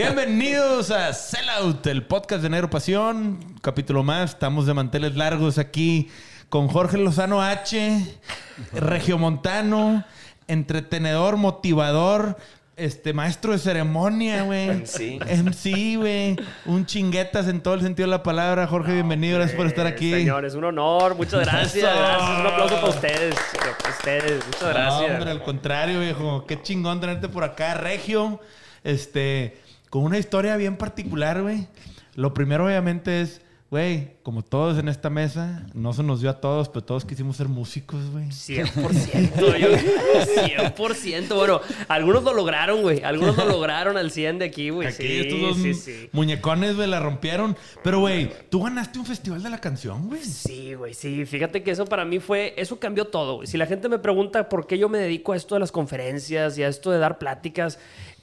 Bienvenidos a Sellout, el podcast de Negro Pasión. Capítulo más. Estamos de manteles largos aquí con Jorge Lozano H, regiomontano, entretenedor, motivador, este maestro de ceremonia, güey. Sí. Sí, güey. Un chinguetas en todo el sentido de la palabra. Jorge, bienvenido. Gracias por estar aquí. Señor, es un honor. Muchas gracias. Gracias. Un aplauso para ustedes. Para ustedes. Muchas No, gracias. hombre, al contrario, viejo. Qué chingón tenerte por acá, Regio. Este, con una historia bien particular, güey. Lo primero, obviamente, es, güey, como todos en esta mesa, no se nos dio a todos, pero todos quisimos ser músicos, güey. 100%. Yo, 100%. Bueno, algunos lo lograron, güey. Algunos lo lograron al 100 de aquí, güey. Aquí Sí, estos dos sí, sí. muñecones, güey, la rompieron. Pero, güey, tú ganaste un festival de la canción, güey. Sí, güey, sí. Fíjate que eso para mí fue, eso cambió todo, güey. Si la gente me pregunta por qué yo me dedico a esto de las conferencias y a esto de dar pláticas,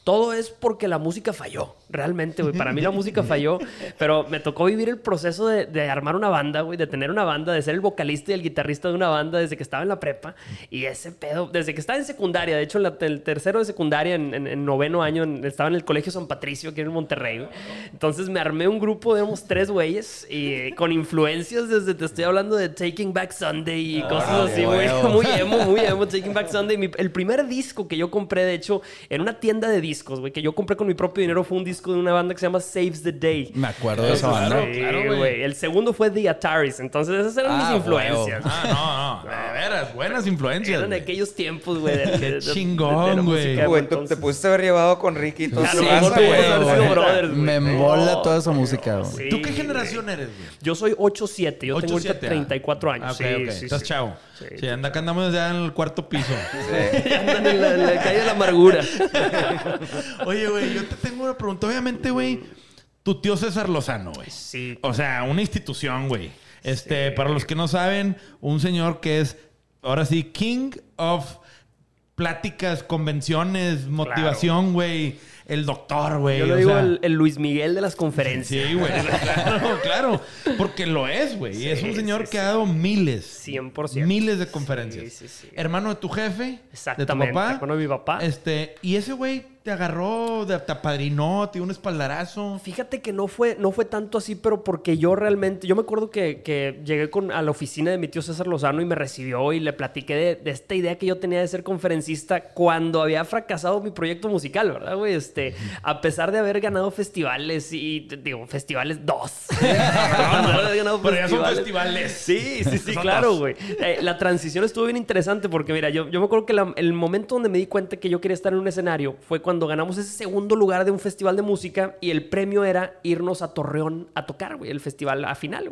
todo es porque la música falló, realmente, güey. Para mí la música falló, pero me tocó vivir el proceso de, de armar una banda, güey, de tener una banda, de ser el vocalista y el guitarrista de una banda desde que estaba en la prepa. Y ese pedo, desde que estaba en secundaria, de hecho, en la- el tercero de secundaria, en, en- en noveno año, en- estaba en el Colegio San Patricio, aquí en Monterrey, güey. Entonces me armé un grupo, éramos tres güeyes, y eh, con influencias desde, te estoy hablando de Taking Back Sunday y cosas así, güey. Muy emo, muy emo, Taking Back Sunday. Mi- el primer disco que yo compré, de hecho, en una tienda de discos, güey, que yo compré con mi propio dinero, fue un disco de una banda que se llama Saves the Day. Me acuerdo de esa banda. Sí, claro, güey. El segundo fue The Ataris. Entonces, esas eran Ah, mis influencias. Ah, no, no. De veras, buenas influencias. Eran de aquellos tiempos, güey. chingón, güey. te pudiste haber llevado con Ricky y todo Sí, güey. Me No, embola toda esa música, güey. sí, ¿Tú qué generación eres, güey? Yo soy 8-7. Yo tengo ahorita 8-7, ah. 34 años. Ah, ok, sí, ok. sí, Estás sí. chavo. Sí, Sí, sí, anda acá andamos ya en el cuarto piso. Andan en la, en la calle de la amargura. Oye, güey, yo te tengo una pregunta. Obviamente, güey, tu tío César Lozano, güey. Sí. O sea, una institución, güey. Este, para los que no saben, un señor que es, ahora sí, King of pláticas, convenciones, motivación, güey. El doctor, güey. Yo le o digo sea, el, el Luis Miguel de las conferencias. Sí, güey. Claro, claro. Porque lo es, güey. Y es un Sí, señor sí, que sí. ha dado miles. 100%. Miles de conferencias. Sí, sí, sí. Hermano de tu jefe. De tu Exactamente, papá. hermano de mi papá. Este, y ese güey te agarró, te apadrinó, te dio un espaldarazo. Fíjate que no fue, no fue tanto así, pero porque yo realmente, yo me acuerdo que, que llegué con, a la oficina de mi tío César Lozano y me recibió y le platiqué de, de esta idea que yo tenía de ser conferencista cuando había fracasado mi proyecto musical, ¿verdad, güey? Este, a pesar de haber ganado festivales y, digo, festivales dos. Haber ganado Pero ya son festivales. Sí, sí, sí, claro, güey. Eh, la transición estuvo bien interesante porque, mira, yo, yo me acuerdo que la- el momento donde me di cuenta que yo quería estar en un escenario fue cuando ganamos ese segundo lugar de un festival de música y el premio era irnos a Torreón a tocar, güey, el festival a final,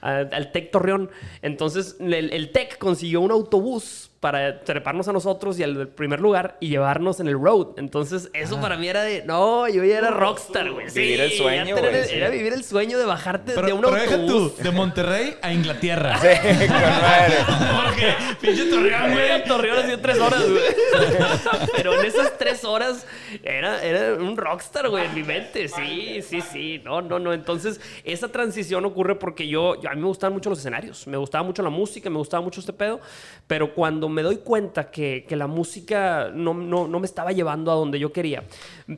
al TEC Torreón. Entonces, el, el TEC consiguió un autobús para treparnos a nosotros y al primer lugar y llevarnos en el road. Entonces, eso para mí era de, no, yo ya era rockstar, güey. Sí, Vivir el sueño, güey, sí. Era vivir el sueño de bajarte Pero, de un pero deja autobús. tú, de Monterrey a Inglaterra. Sí, con. Porque pinche Torreón, Güey, Torreón hacía tres horas, güey. Pero en esas tres horas era, era un rockstar, güey, en mi mente. Sí, sí, sí. No, no, no. Entonces, esa transición ocurre porque yo, yo- a mí me gustaban mucho los escenarios. Me gustaba mucho la música, me gustaba mucho este pedo. Pero cuando me doy cuenta que, que la música no, no, no me estaba llevando a donde yo quería,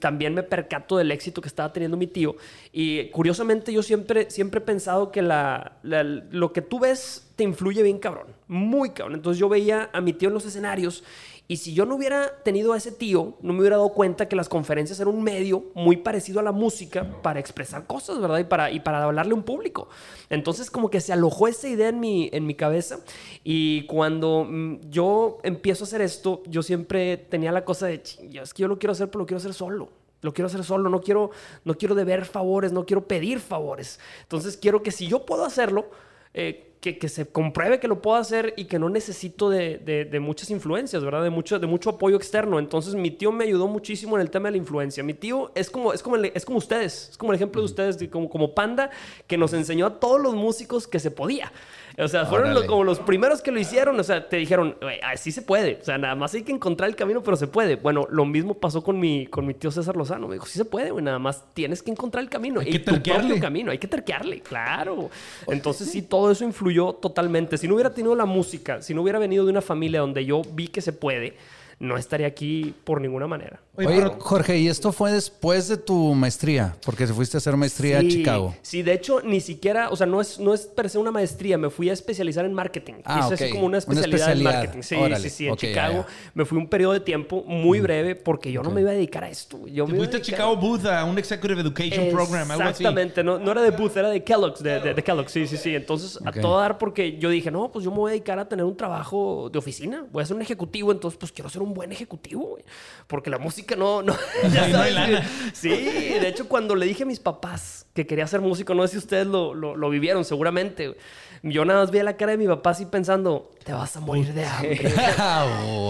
también me percato del éxito que estaba teniendo mi tío. Y curiosamente, yo siempre, siempre he pensado que la, lo que tú ves te influye bien cabrón. Muy cabrón. Entonces yo veía a mi tío en los escenarios y si yo no hubiera tenido a ese tío, no me hubiera dado cuenta que las conferencias eran un medio muy parecido a la música para expresar cosas, ¿verdad? Y para, y para hablarle a un público. Entonces como que se alojó esa idea en mi, en mi cabeza y cuando mm, yo empiezo a hacer esto, yo siempre tenía la cosa de, "Ching, yo es que yo lo quiero hacer, pero lo quiero hacer solo. Lo quiero hacer solo, no quiero, no quiero deber favores, no quiero pedir favores. Entonces quiero que si yo puedo hacerlo, eh, que, que se compruebe que lo puedo hacer y que no necesito de, de- de muchas influencias, ¿verdad? De mucho, de mucho apoyo externo. Entonces mi tío me ayudó muchísimo en el tema de la influencia. Mi tío es como, es como, el- es como ustedes, es como el ejemplo de ustedes, de como, como Panda, que nos enseñó a todos los músicos que se podía. O sea, fueron los- como los primeros que lo hicieron. O sea, te dijeron, "Güey, así se puede. O sea, nada más hay que encontrar el camino, pero se puede. Bueno, lo mismo pasó con mi, con mi tío César Lozano. Me dijo, sí se puede, güey. Nada más tienes que encontrar el camino. Hay y que tu propio camino. Hay que terquearle, claro. Entonces sí, todo eso influyó totalmente. Si no hubiera tenido la música, si no hubiera venido de una familia donde yo vi que se puede, no estaría aquí por ninguna manera. Oye, Oye, pero- Jorge, ¿y esto fue después de tu maestría? Porque te fuiste a hacer maestría sí, a Chicago. Sí, de hecho, ni siquiera, o sea, no es, no es per se una maestría, me fui a especializar en marketing. Ah, Hice así ok. como una Una especialidad, en marketing. Sí, Órale. sí, sí, en Chicago. ya. Me fui un periodo de tiempo muy breve porque yo no me iba a dedicar a esto. Yo Te me iba fuiste a Chicago Booth a un Executive Education Program, algo así. Exactamente, no, no era de Booth, era de Kellogg's, de, de- de Kellogg's, sí, sí, sí. Entonces, a todo dar porque yo dije, no, pues yo me voy a dedicar a tener un trabajo de oficina, voy a ser un ejecutivo, entonces pues quiero ser un buen ejecutivo, güey. Porque la música no, no, ya No sabes, lana. Sí, de hecho cuando le dije a mis papás que quería ser músico, no sé si ustedes lo, lo, lo vivieron seguramente. Yo nada más vi la cara de mi papá así pensando, te vas a morir de hambre. Ah,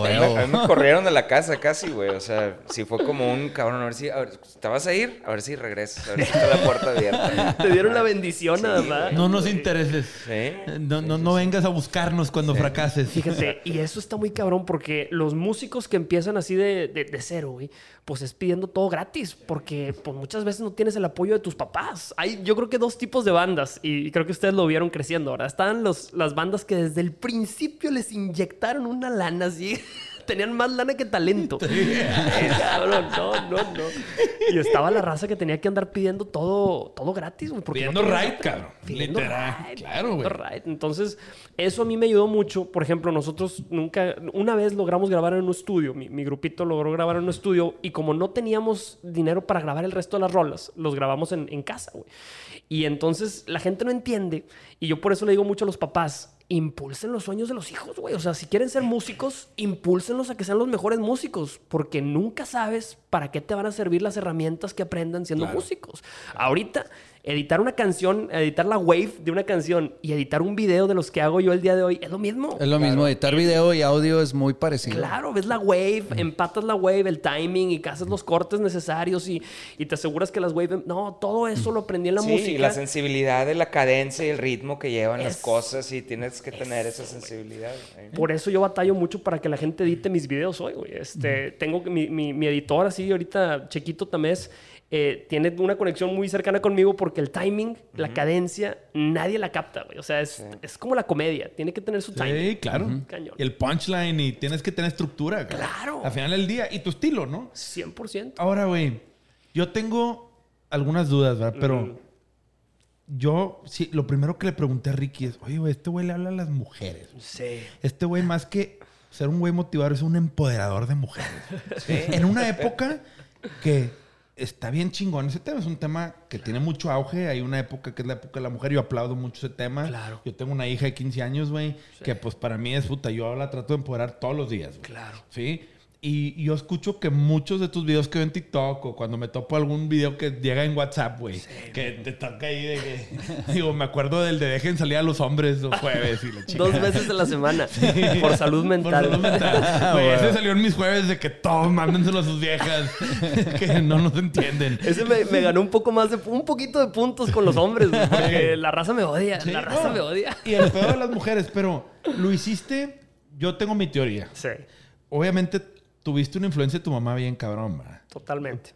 A mí, me- corrieron de la casa casi, güey. O sea, sí fue como un cabrón. A ver si, a ver, ¿te vas a ir? A ver si regresas. A ver si está la puerta abierta. Te dieron la bendición nada más. No nos intereses. Sí. No, no, no vengas a buscarnos cuando fracases. Fíjate, y eso está muy cabrón porque los músicos que empiezan así de, de, de cero, güey, pues es pidiendo todo gratis porque pues muchas veces no tienes el apoyo de tus papás. Hay yo creo que dos tipos de bandas y creo que ustedes lo vieron creciendo ahora. Están los, las bandas que desde el principio les inyectaron una lana así. Tenían más lana que talento. Eh, cabrón, no, no, no. Y estaba la raza que tenía que andar pidiendo todo, todo gratis, güey. Pidiendo no right, cabrón. Pidiendo Literal. right, Claro, güey. right. Entonces, eso a mí me ayudó mucho. Por ejemplo, nosotros nunca, una vez logramos grabar en un estudio. Mi, mi grupito logró grabar en un estudio y como no teníamos dinero para grabar el resto de las rolas, los grabamos en, en casa, güey. Y entonces la gente no entiende. Y yo por eso le digo mucho a los papás, impulsen los sueños de los hijos, güey. O sea, si quieren ser músicos, impúlsenlos a que sean los mejores músicos, porque nunca sabes para qué te van a servir las herramientas que aprendan siendo músicos. Ahorita, editar una canción, editar la wave de una canción y editar un video de los que hago yo el día de hoy es lo mismo. Es lo mismo, editar video y audio es muy parecido. Claro, ves la wave, empatas la wave, el timing y que haces los cortes necesarios y, y te aseguras que las wave... No, todo eso lo aprendí en la sí, música. y la sensibilidad de la cadencia y el ritmo que llevan las Es- cosas y tienes que tener esa sensibilidad. Por eso yo batallo mucho para que la gente edite mis videos hoy, güey. Este, Tengo que- mi, mi, mi editor, así, ahorita, Chequito Tamés, eh, tiene una conexión muy cercana conmigo porque el timing, la cadencia, nadie la capta, güey. O sea, es, es como la comedia. Tiene que tener su timing. Sí, claro. Cañón. El punchline y tienes que tener estructura. Claro. Al final del día. Y tu estilo, ¿no? 100%. Ahora, güey, yo tengo algunas dudas, ¿verdad? Pero yo, sí, lo primero que le pregunté a Ricky es, oye, güey, este güey le habla a las mujeres. Sí. Este güey, más que ser un güey motivador, es un empoderador de mujeres. En una época que está bien chingón ese tema. Es un tema que tiene mucho auge. Hay una época que es la época de la mujer. Yo aplaudo mucho ese tema. Claro. Yo tengo una hija de 15 años, güey, que pues para mí es puta. Yo la trato de empoderar todos los días. Claro. ¿Sí? Y yo escucho que muchos de tus videos que veo en TikTok o cuando me topo algún video que llega en WhatsApp, güey, que te toca ahí de que... digo, me acuerdo del de dejen salir a los hombres los jueves y la chica. Dos veces a la semana. Por salud mental. Por salud mental. Güey, ese salió en mis jueves de que todos mándenselo a sus viejas que no nos entienden. Ese me, me ganó un poco más de... Un poquito de puntos con los hombres, güey, Porque la raza me odia. Sí, la raza no. me odia. Y el peor de las mujeres, pero lo hiciste. Yo tengo mi teoría. Sí, Obviamente tuviste una influencia de tu mamá bien cabrón, ¿verdad? totalmente.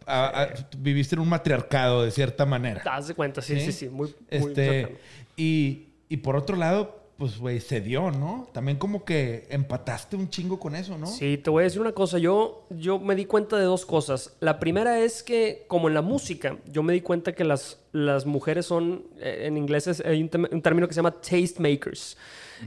Viviste en un matriarcado de cierta manera. Te das de cuenta, sí, sí, sí. Muy, muy Este, cercano. y, y por otro lado, pues, güey, se dio, ¿no? También como que empataste un chingo con eso, ¿no? Sí, te voy a decir una cosa. Yo, yo me di cuenta de dos cosas. La primera es que, como en la música, yo me di cuenta que las, las mujeres son, eh, en inglés es- hay un, término que se llama tastemakers.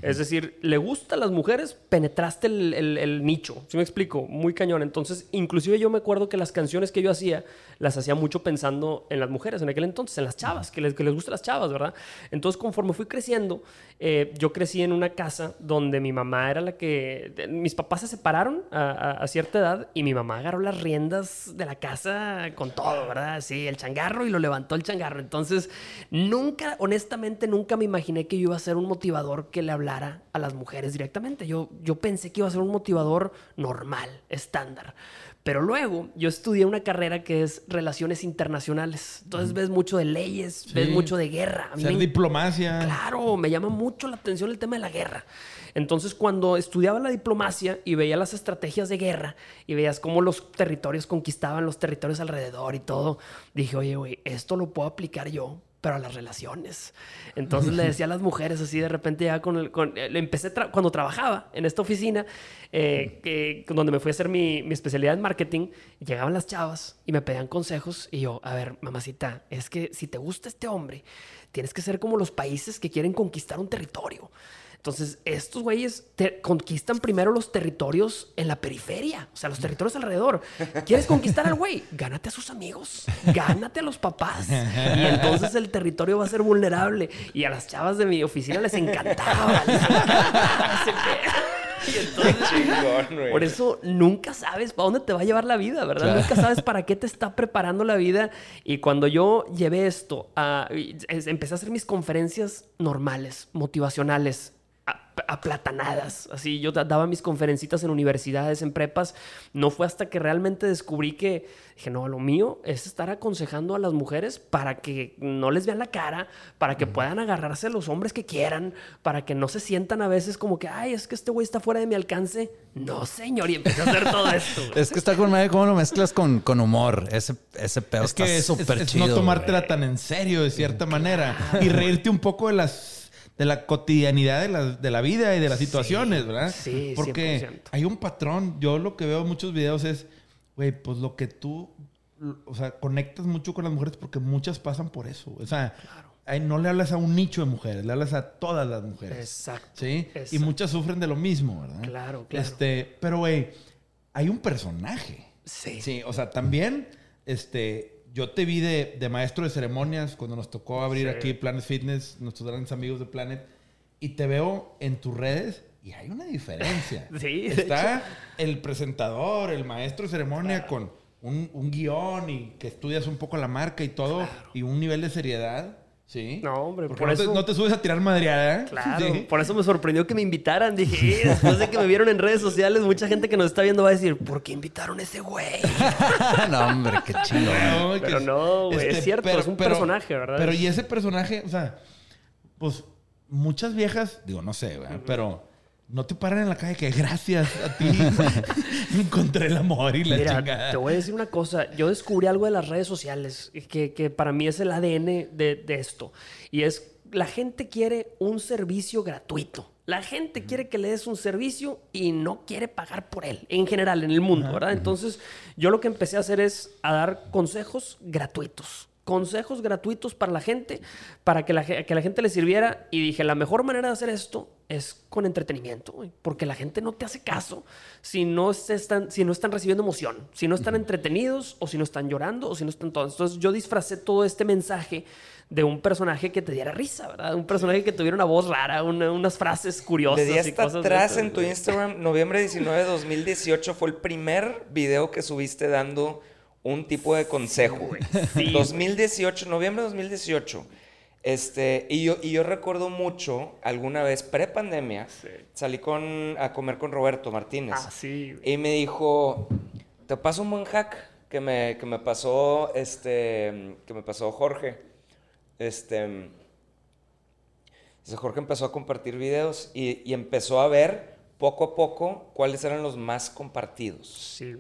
Es decir, le gusta a las mujeres, penetraste el, el- el nicho. ¿Sí me explico? Muy cañón. Entonces, inclusive yo me acuerdo que las canciones que yo hacía, las hacía mucho pensando en las mujeres en aquel entonces, en las chavas, que les, que les gustan las chavas, ¿verdad? Entonces, conforme fui creciendo, eh, yo crecí en una casa donde mi mamá era la que... de- Mis papás se separaron a, a- a cierta edad y mi mamá agarró las riendas de la casa con todo, ¿verdad? Sí, el changarro y lo levantó el changarro. Entonces, nunca, honestamente, nunca me imaginé que yo iba a ser un motivador que le hablara a las mujeres directamente. Yo, yo pensé que iba a ser un motivador normal, estándar. Pero luego yo estudié una carrera que es relaciones internacionales. Entonces ves mucho de leyes, ves Sí. mucho de guerra. A mí Ser me diplomacia. Claro, me llama mucho la atención el tema de la guerra. Entonces, cuando estudiaba la diplomacia y veía las estrategias de guerra y veías cómo los territorios conquistaban los territorios alrededor y todo, dije, oye, güey, esto lo puedo aplicar yo, pero a las relaciones. Entonces le decía a las mujeres así de repente ya con el... Con, eh, le empecé tra- cuando trabajaba en esta oficina, eh, que, donde me fui a hacer mi, mi especialidad en marketing, llegaban las chavas y me pedían consejos y yo, a ver, mamacita, es que si te gusta este hombre, tienes que ser como los países que quieren conquistar un territorio. Entonces, estos güeyes te- conquistan primero los territorios en la periferia, o sea, los territorios alrededor. ¿Quieres conquistar al güey? Gánate a sus amigos, gánate a los papás. Y entonces el territorio va a ser vulnerable. Y a las chavas de mi oficina les encantaba. les encantaba ese pedo. Y entonces, Chingón, por eso nunca sabes para dónde te va a llevar la vida, ¿verdad? Nunca sabes para qué te está preparando la vida. Y cuando yo llevé esto, a, empecé a hacer mis conferencias normales, motivacionales, aplatanadas. Así yo da- daba mis conferencitas en universidades, en prepas. No fue hasta que realmente descubrí que dije, no, lo mío es estar aconsejando a las mujeres para que no les vean la cara, para que puedan agarrarse a los hombres que quieran, para que no se sientan a veces como que, ay, es que este güey está fuera de mi alcance. No, señor, y empecé a hacer todo esto. Es que está con madre cómo lo mezclas con, con humor. Ese, ese pedo Es que está es, súper es- es chido. no tomártela tan en serio de cierta manera y reírte un poco de las de la cotidianidad de la, de la vida y de las situaciones, ¿verdad? sí, Porque 100%. hay un patrón. Yo lo que veo en muchos videos es, güey, pues lo que tú, o sea, conectas mucho con las mujeres porque muchas pasan por eso. O sea, ahí no le hablas a un nicho de mujeres, le hablas a todas las mujeres. Exacto. Sí, y Exacto. muchas sufren de lo mismo, ¿verdad? Claro, claro. Este, pero güey, hay un personaje. Sí. Sí, o sea, también, este, yo te vi de, de maestro de ceremonias cuando nos tocó abrir Sí. aquí Planet Fitness, nuestros grandes amigos de Planet, y te veo en tus redes y hay una diferencia. Sí, Está el presentador, el maestro de ceremonia con un, un guion y que estudias un poco la marca y todo, y un nivel de seriedad. Sí. No, hombre, por no, eso- te, no te subes a tirar madreada. ¿eh? Claro, Sí. por eso me sorprendió que me invitaran. Dije, "Eh, después de que me vieron en redes sociales, mucha gente que nos está viendo va a decir, ¿por qué invitaron a ese güey? no, hombre, qué chido. No, Pero que- no, güey, es cierto, es un personaje, ¿verdad? Pero y ese personaje, o sea, pues muchas viejas, digo, no sé, ¿verdad? pero no te paran en la calle que gracias a ti encontré el amor y la Mira, chingada. te voy a decir una cosa. Yo descubrí algo de las redes sociales que, que para mí es el ADN de, de esto. Y es, la gente quiere un servicio gratuito. La gente quiere que le des un servicio y no quiere pagar por él, en general, en el mundo, ¿verdad? Entonces, yo lo que empecé a hacer es a dar consejos gratuitos. Consejos gratuitos para la gente, para que la, que la gente le sirviera. Y dije, la mejor manera de hacer esto es con entretenimiento, porque la gente no te hace caso si no, se están, si no están recibiendo emoción, si no están entretenidos o si no están llorando o si no están todos. Entonces yo disfracé todo este mensaje de un personaje que te diera risa, ¿verdad? Un personaje que tuviera una voz rara, una- unas frases curiosas. Di y cosas de atrás en tu. Instagram, noviembre 19 de 2018 fue el primer video que subiste dando un tipo de consejo, güey. Sí, 2018, noviembre de 2018. Este, y yo, y yo recuerdo mucho, alguna vez, pre-pandemia, salí con, a comer con Roberto Martínez. Ah, sí. güey. Y me dijo, te paso un buen hack que me, que me pasó, este, que me pasó Jorge. Este, Jorge empezó a compartir videos y, y empezó a ver poco a poco cuáles eran los más compartidos. Sí.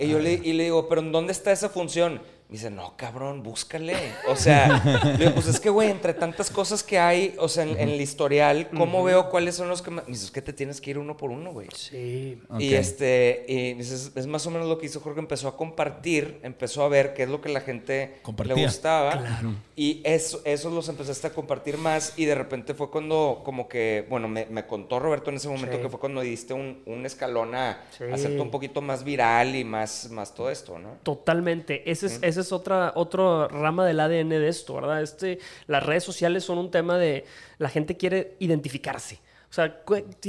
Y yo le, y le digo, pero ¿en dónde está esa función? Me dice, no, cabrón, búscale. O sea, le digo, pues es que, güey, entre tantas cosas que hay, o sea, en, en el historial, ¿cómo veo cuáles son los que más... Me dice, es que te tienes que ir uno por uno, güey. Sí. Y este, y dices, es más o menos lo que hizo Jorge, empezó a compartir, empezó a ver qué es lo que la gente Compartía. le gustaba. Y eso, esos los empezaste a compartir más y de repente fue cuando como que, bueno, me, me contó Roberto en ese momento Sí. que fue cuando diste un, un escalón a Sí. hacerte un poquito más viral y más, más todo esto, ¿no? Totalmente. Ese es, es otra, otra rama del ADN de esto, ¿verdad? Este, las redes sociales son un tema de la gente quiere identificarse. O sea,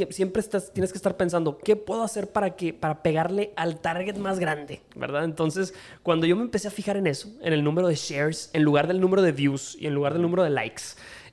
siempre estás, tienes que estar pensando, ¿qué puedo hacer para, que, para pegarle al target más grande? ¿Verdad? Entonces, cuando yo me empecé a fijar en eso, en el número de shares, en lugar del número de views y en lugar del número de likes,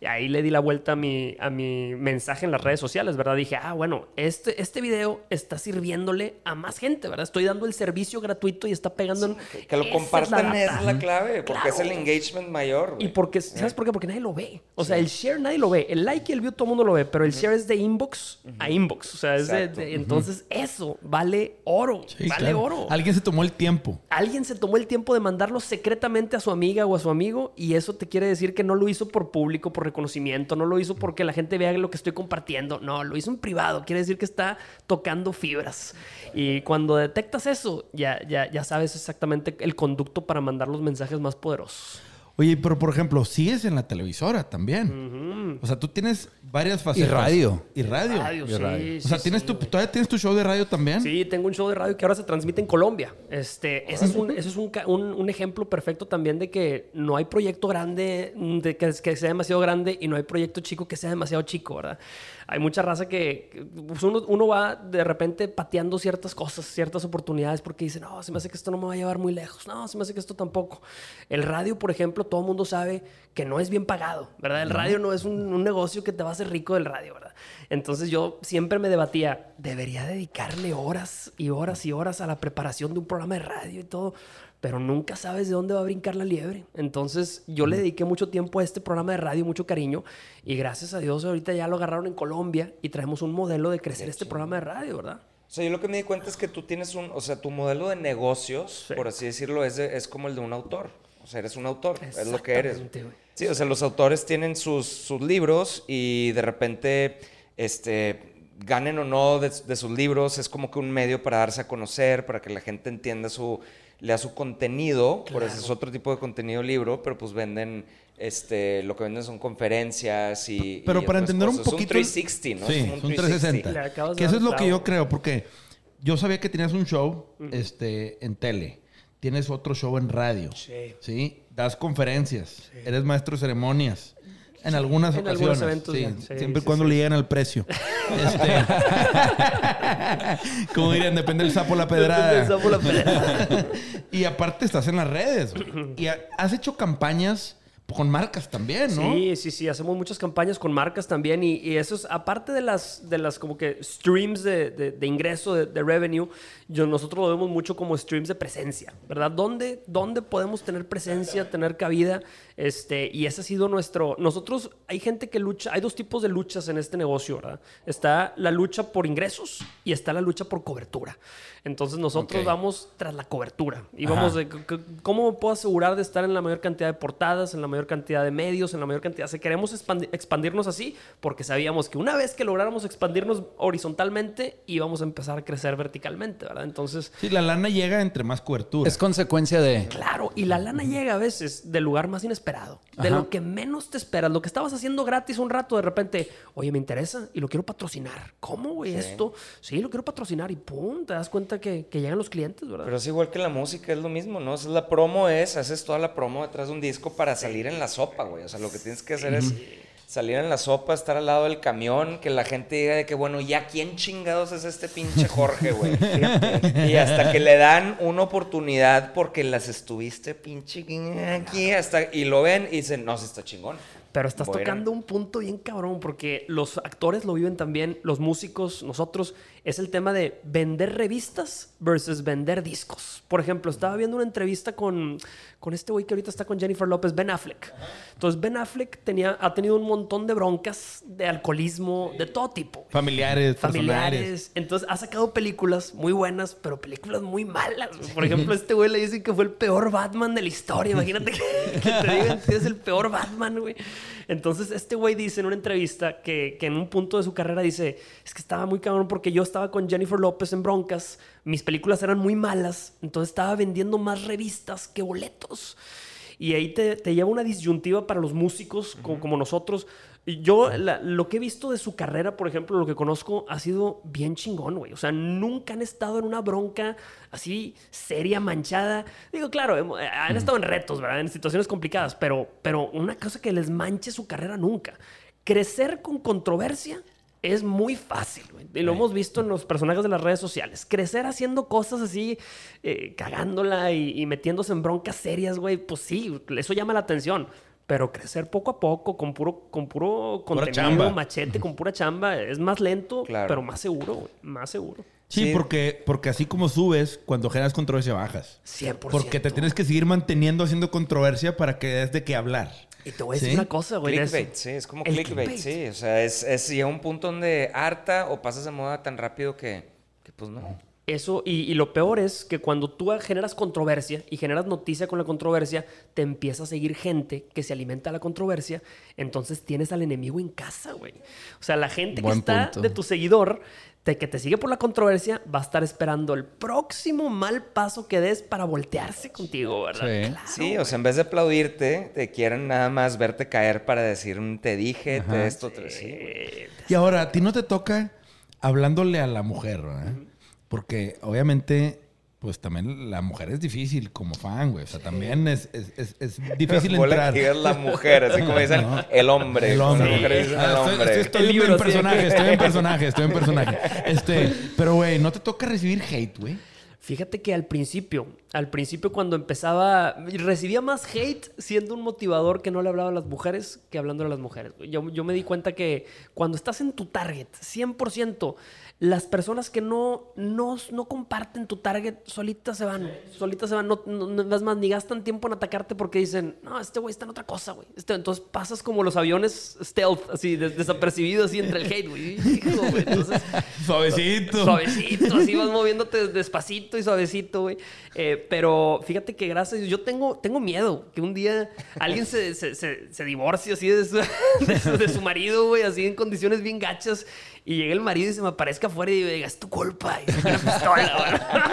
y ahí le di la vuelta a mi, a mi mensaje en las redes sociales, ¿verdad? Dije, ah, bueno, este, este video está sirviéndole a más gente, ¿verdad? Estoy dando el servicio gratuito y está pegando en... Que, que lo Esa es la compartan es la, clave, porque es el engagement mayor, güey. Y porque, ¿sabes por qué? Porque nadie lo ve. O sea, el share nadie lo ve. El like y el view todo el mundo lo ve, pero el share es de inbox a inbox. O sea, es de, entonces eso vale oro. Sí, vale claro. oro. Alguien se tomó el tiempo. Alguien se tomó el tiempo de mandarlo secretamente a su amiga o a su amigo y eso te quiere decir que no lo hizo por público, por reconocimiento, no lo hizo porque la gente vea lo que estoy compartiendo, no, lo hizo en privado, quiere decir que está tocando fibras. Y cuando detectas eso, ya, ya, ya sabes exactamente el conducto para mandar los mensajes más poderosos. Oye, pero por ejemplo, sigues en la televisora también. O sea, tú tienes varias facetas. radio. Y radio. Radio, Y sí, radio. O sea, sí, ¿tienes sí, tu. ¿todavía tienes tu show de radio también? Sí, tengo un show de radio que ahora se transmite en Colombia. Este, ese es, un, ese es un, un- un ejemplo perfecto también de que no hay proyecto grande de que, que sea demasiado grande y no hay proyecto chico que sea demasiado chico, ¿verdad? Hay mucha raza que pues, uno, uno va de repente pateando ciertas cosas, ciertas oportunidades porque dice, no, se me hace que esto no me va a llevar muy lejos, no, se me hace que esto tampoco. El radio, por ejemplo, todo el mundo sabe que no es bien pagado, ¿verdad? El radio no es un, un negocio que te va a hacer rico del radio, ¿verdad? Entonces yo siempre me debatía, debería dedicarle horas y horas y horas a la preparación de un programa de radio y todo, pero nunca sabes de dónde va a brincar la liebre. Entonces yo le dediqué mucho tiempo a este programa de radio, mucho cariño, y gracias a Dios ahorita ya lo agarraron en Colombia y traemos un modelo de crecer este programa de radio, ¿verdad? O sea, yo lo que me di cuenta es que tú tienes un, o sea, tu modelo de negocios, Sí. por así decirlo, es, de- es como el de un autor. O sea, eres un autor, es lo que eres. Sí, o sea, los autores tienen sus, sus libros y de repente, este, ganen o no de, de sus libros, es como que un medio para darse a conocer, para que la gente entienda su, lea su contenido, por eso es otro tipo de contenido libro, pero pues venden, este, lo que venden son conferencias y... Pero y para entender un poquito. Es un 360, ¿no? Sí, Es un 360. Le acabas de Que eso es lo que yo creo, porque yo sabía que tenías un show este, en tele. Tienes otro show en radio. Sí. ¿Sí? Das conferencias. Eres maestro de ceremonias. En algunas En algunos ocasiones. eventos sí. Sí, siempre y sí, cuando sí. le lleguen al precio. Este, como dirían, depende del sapo la pedrada. Depende del sapo la pedrada. y aparte estás en las redes. y ha- has hecho campañas con marcas también, ¿no? Sí, sí, sí, hacemos muchas campañas con marcas también y, y eso es, aparte de las, de las como que streams de, de- de ingreso, de, de revenue, yo, nosotros lo vemos mucho como streams de presencia, ¿verdad? ¿Dónde, dónde podemos tener presencia, tener cabida? Este, y ese ha sido nuestro... Nosotros, hay gente que lucha, hay dos tipos de luchas en este negocio, ¿verdad? Está la lucha por ingresos y está la lucha por cobertura. Entonces nosotros vamos tras la cobertura y vamos Ajá. de c- c- cómo me puedo asegurar de estar en la mayor cantidad de portadas, en la mayor cantidad de medios, en la mayor cantidad. Si queremos expandi- expandirnos así, porque sabíamos que una vez que lográramos expandirnos horizontalmente, íbamos a empezar a crecer verticalmente, ¿verdad? Entonces, Sí, la lana llega entre más cobertura. Es consecuencia de. Claro, y la lana llega a veces del lugar más inesperado, de Ajá. lo que menos te esperas, lo que estabas haciendo gratis un rato, de repente, oye, me interesa y lo quiero patrocinar. ¿Cómo, güey? Esto, sí, lo quiero patrocinar y pum, te das cuenta que, que llegan los clientes, ¿verdad? Pero es igual que la música, es lo mismo, ¿no? Sea, la promo es, haces toda la promo detrás de un disco para salir en la sopa, güey. O sea, lo que tienes que hacer es salir en la sopa, estar al lado del camión, que la gente diga de que, bueno, ya quién chingados es este pinche Jorge, güey. y hasta que le dan una oportunidad porque las estuviste pinche aquí hasta y lo ven y dicen, no, sí está chingón. Pero estás Bueno. tocando un punto bien cabrón, porque los actores lo viven también, los músicos, nosotros, es el tema de vender revistas versus vender discos. Por ejemplo, estaba viendo una entrevista con, con este güey que ahorita está con Jennifer López, Ben Affleck. Entonces, Ben Affleck tenía, ha tenido un montón de broncas de alcoholismo, de todo tipo. Familiares, personales. Familiares. Entonces ha sacado películas muy buenas, pero películas muy malas. Por ejemplo, este güey le dicen que fue el peor Batman de la historia. Imagínate que, que te digan que es el peor Batman, güey. Entonces, este güey dice en una entrevista que, que en un punto de su carrera dice: Es que estaba muy cabrón porque yo estaba con Jennifer López en broncas, mis películas eran muy malas, entonces estaba vendiendo más revistas que boletos. Y ahí te, te lleva una disyuntiva para los músicos co- como, nosotros. Yo, la- lo que he visto de su carrera, por ejemplo, lo que conozco, ha sido bien chingón, güey. O sea, nunca han estado en una bronca así seria, manchada. Digo, claro, eh, han estado en retos, ¿verdad? En situaciones complicadas, pero, pero una cosa que les manche su carrera nunca. Crecer con controversia es muy fácil, güey. Y lo hemos visto en los personajes de las redes sociales. Crecer haciendo cosas así, eh, cagándola y, y metiéndose en broncas serias, güey, pues sí, eso llama la atención. Pero crecer poco a poco, con puro, con puro contenido, chamba. machete, con pura chamba, es más lento, Claro. pero más seguro, güey. Más seguro. Sí, Sí. Porque, porque así como subes, cuando generas controversia bajas. 100%. Porque te tienes que seguir manteniendo haciendo controversia para que des de qué hablar. Y te voy a decir ¿Sí? una cosa, güey. Clickbait, sí, es como clickbait, sí. O sea, es, es llega un punto donde harta o pasas de moda tan rápido que, que pues no. Eso, y, y lo peor es que cuando tú generas controversia y generas noticia con la controversia, te empieza a seguir gente que se alimenta de la controversia, entonces tienes al enemigo en casa, güey. O sea, la gente Buen que está punto. de tu seguidor, de que te sigue por la controversia, va a estar esperando el próximo mal paso que des para voltearse contigo, ¿verdad? Sí. Claro, Sí, o sea, en vez de aplaudirte, te quieren nada más verte caer para decir, "Mm, te dije, te esto, te... Sí, güey. Eh, Y ahora, a ti no te toca hablándole a la mujer, ¿verdad? Porque obviamente, pues también la mujer es difícil como fan, güey. O sea, también es, es, es, es difícil entrar. es la mujer, así como dicen, el hombre. El hombre. Dicen Ah, el hombre. estoy- estoy El en sí. personaje, estoy en personaje, estoy en personaje. Este, pero güey, ¿no te toca recibir hate, güey? Fíjate que al principio, al principio cuando empezaba, recibía más hate siendo un motivador que no le hablaba a las mujeres que hablando a las mujeres. Yo, yo me di cuenta que cuando estás en tu target, 100%, las personas que no, no, no comparten tu target solitas se van, solitas se van, no, no, es más, ni gastan tiempo en atacarte porque dicen, no, este güey está en otra cosa, güey. Este- entonces pasas como los aviones stealth, así, des- desapercibido, así entre el hate, güey. Entonces, Suavecito. Suavecito, así vas moviéndote despacito y suavecito, güey. Eh, pero fíjate que gracias yo tengo, tengo miedo que un día alguien se, se, se- se divorcie así de su, de su, de su marido, güey, así en condiciones bien gachas. Y llegue el marido y se me aparezca afuera y diga, es tu culpa. Y una pistola,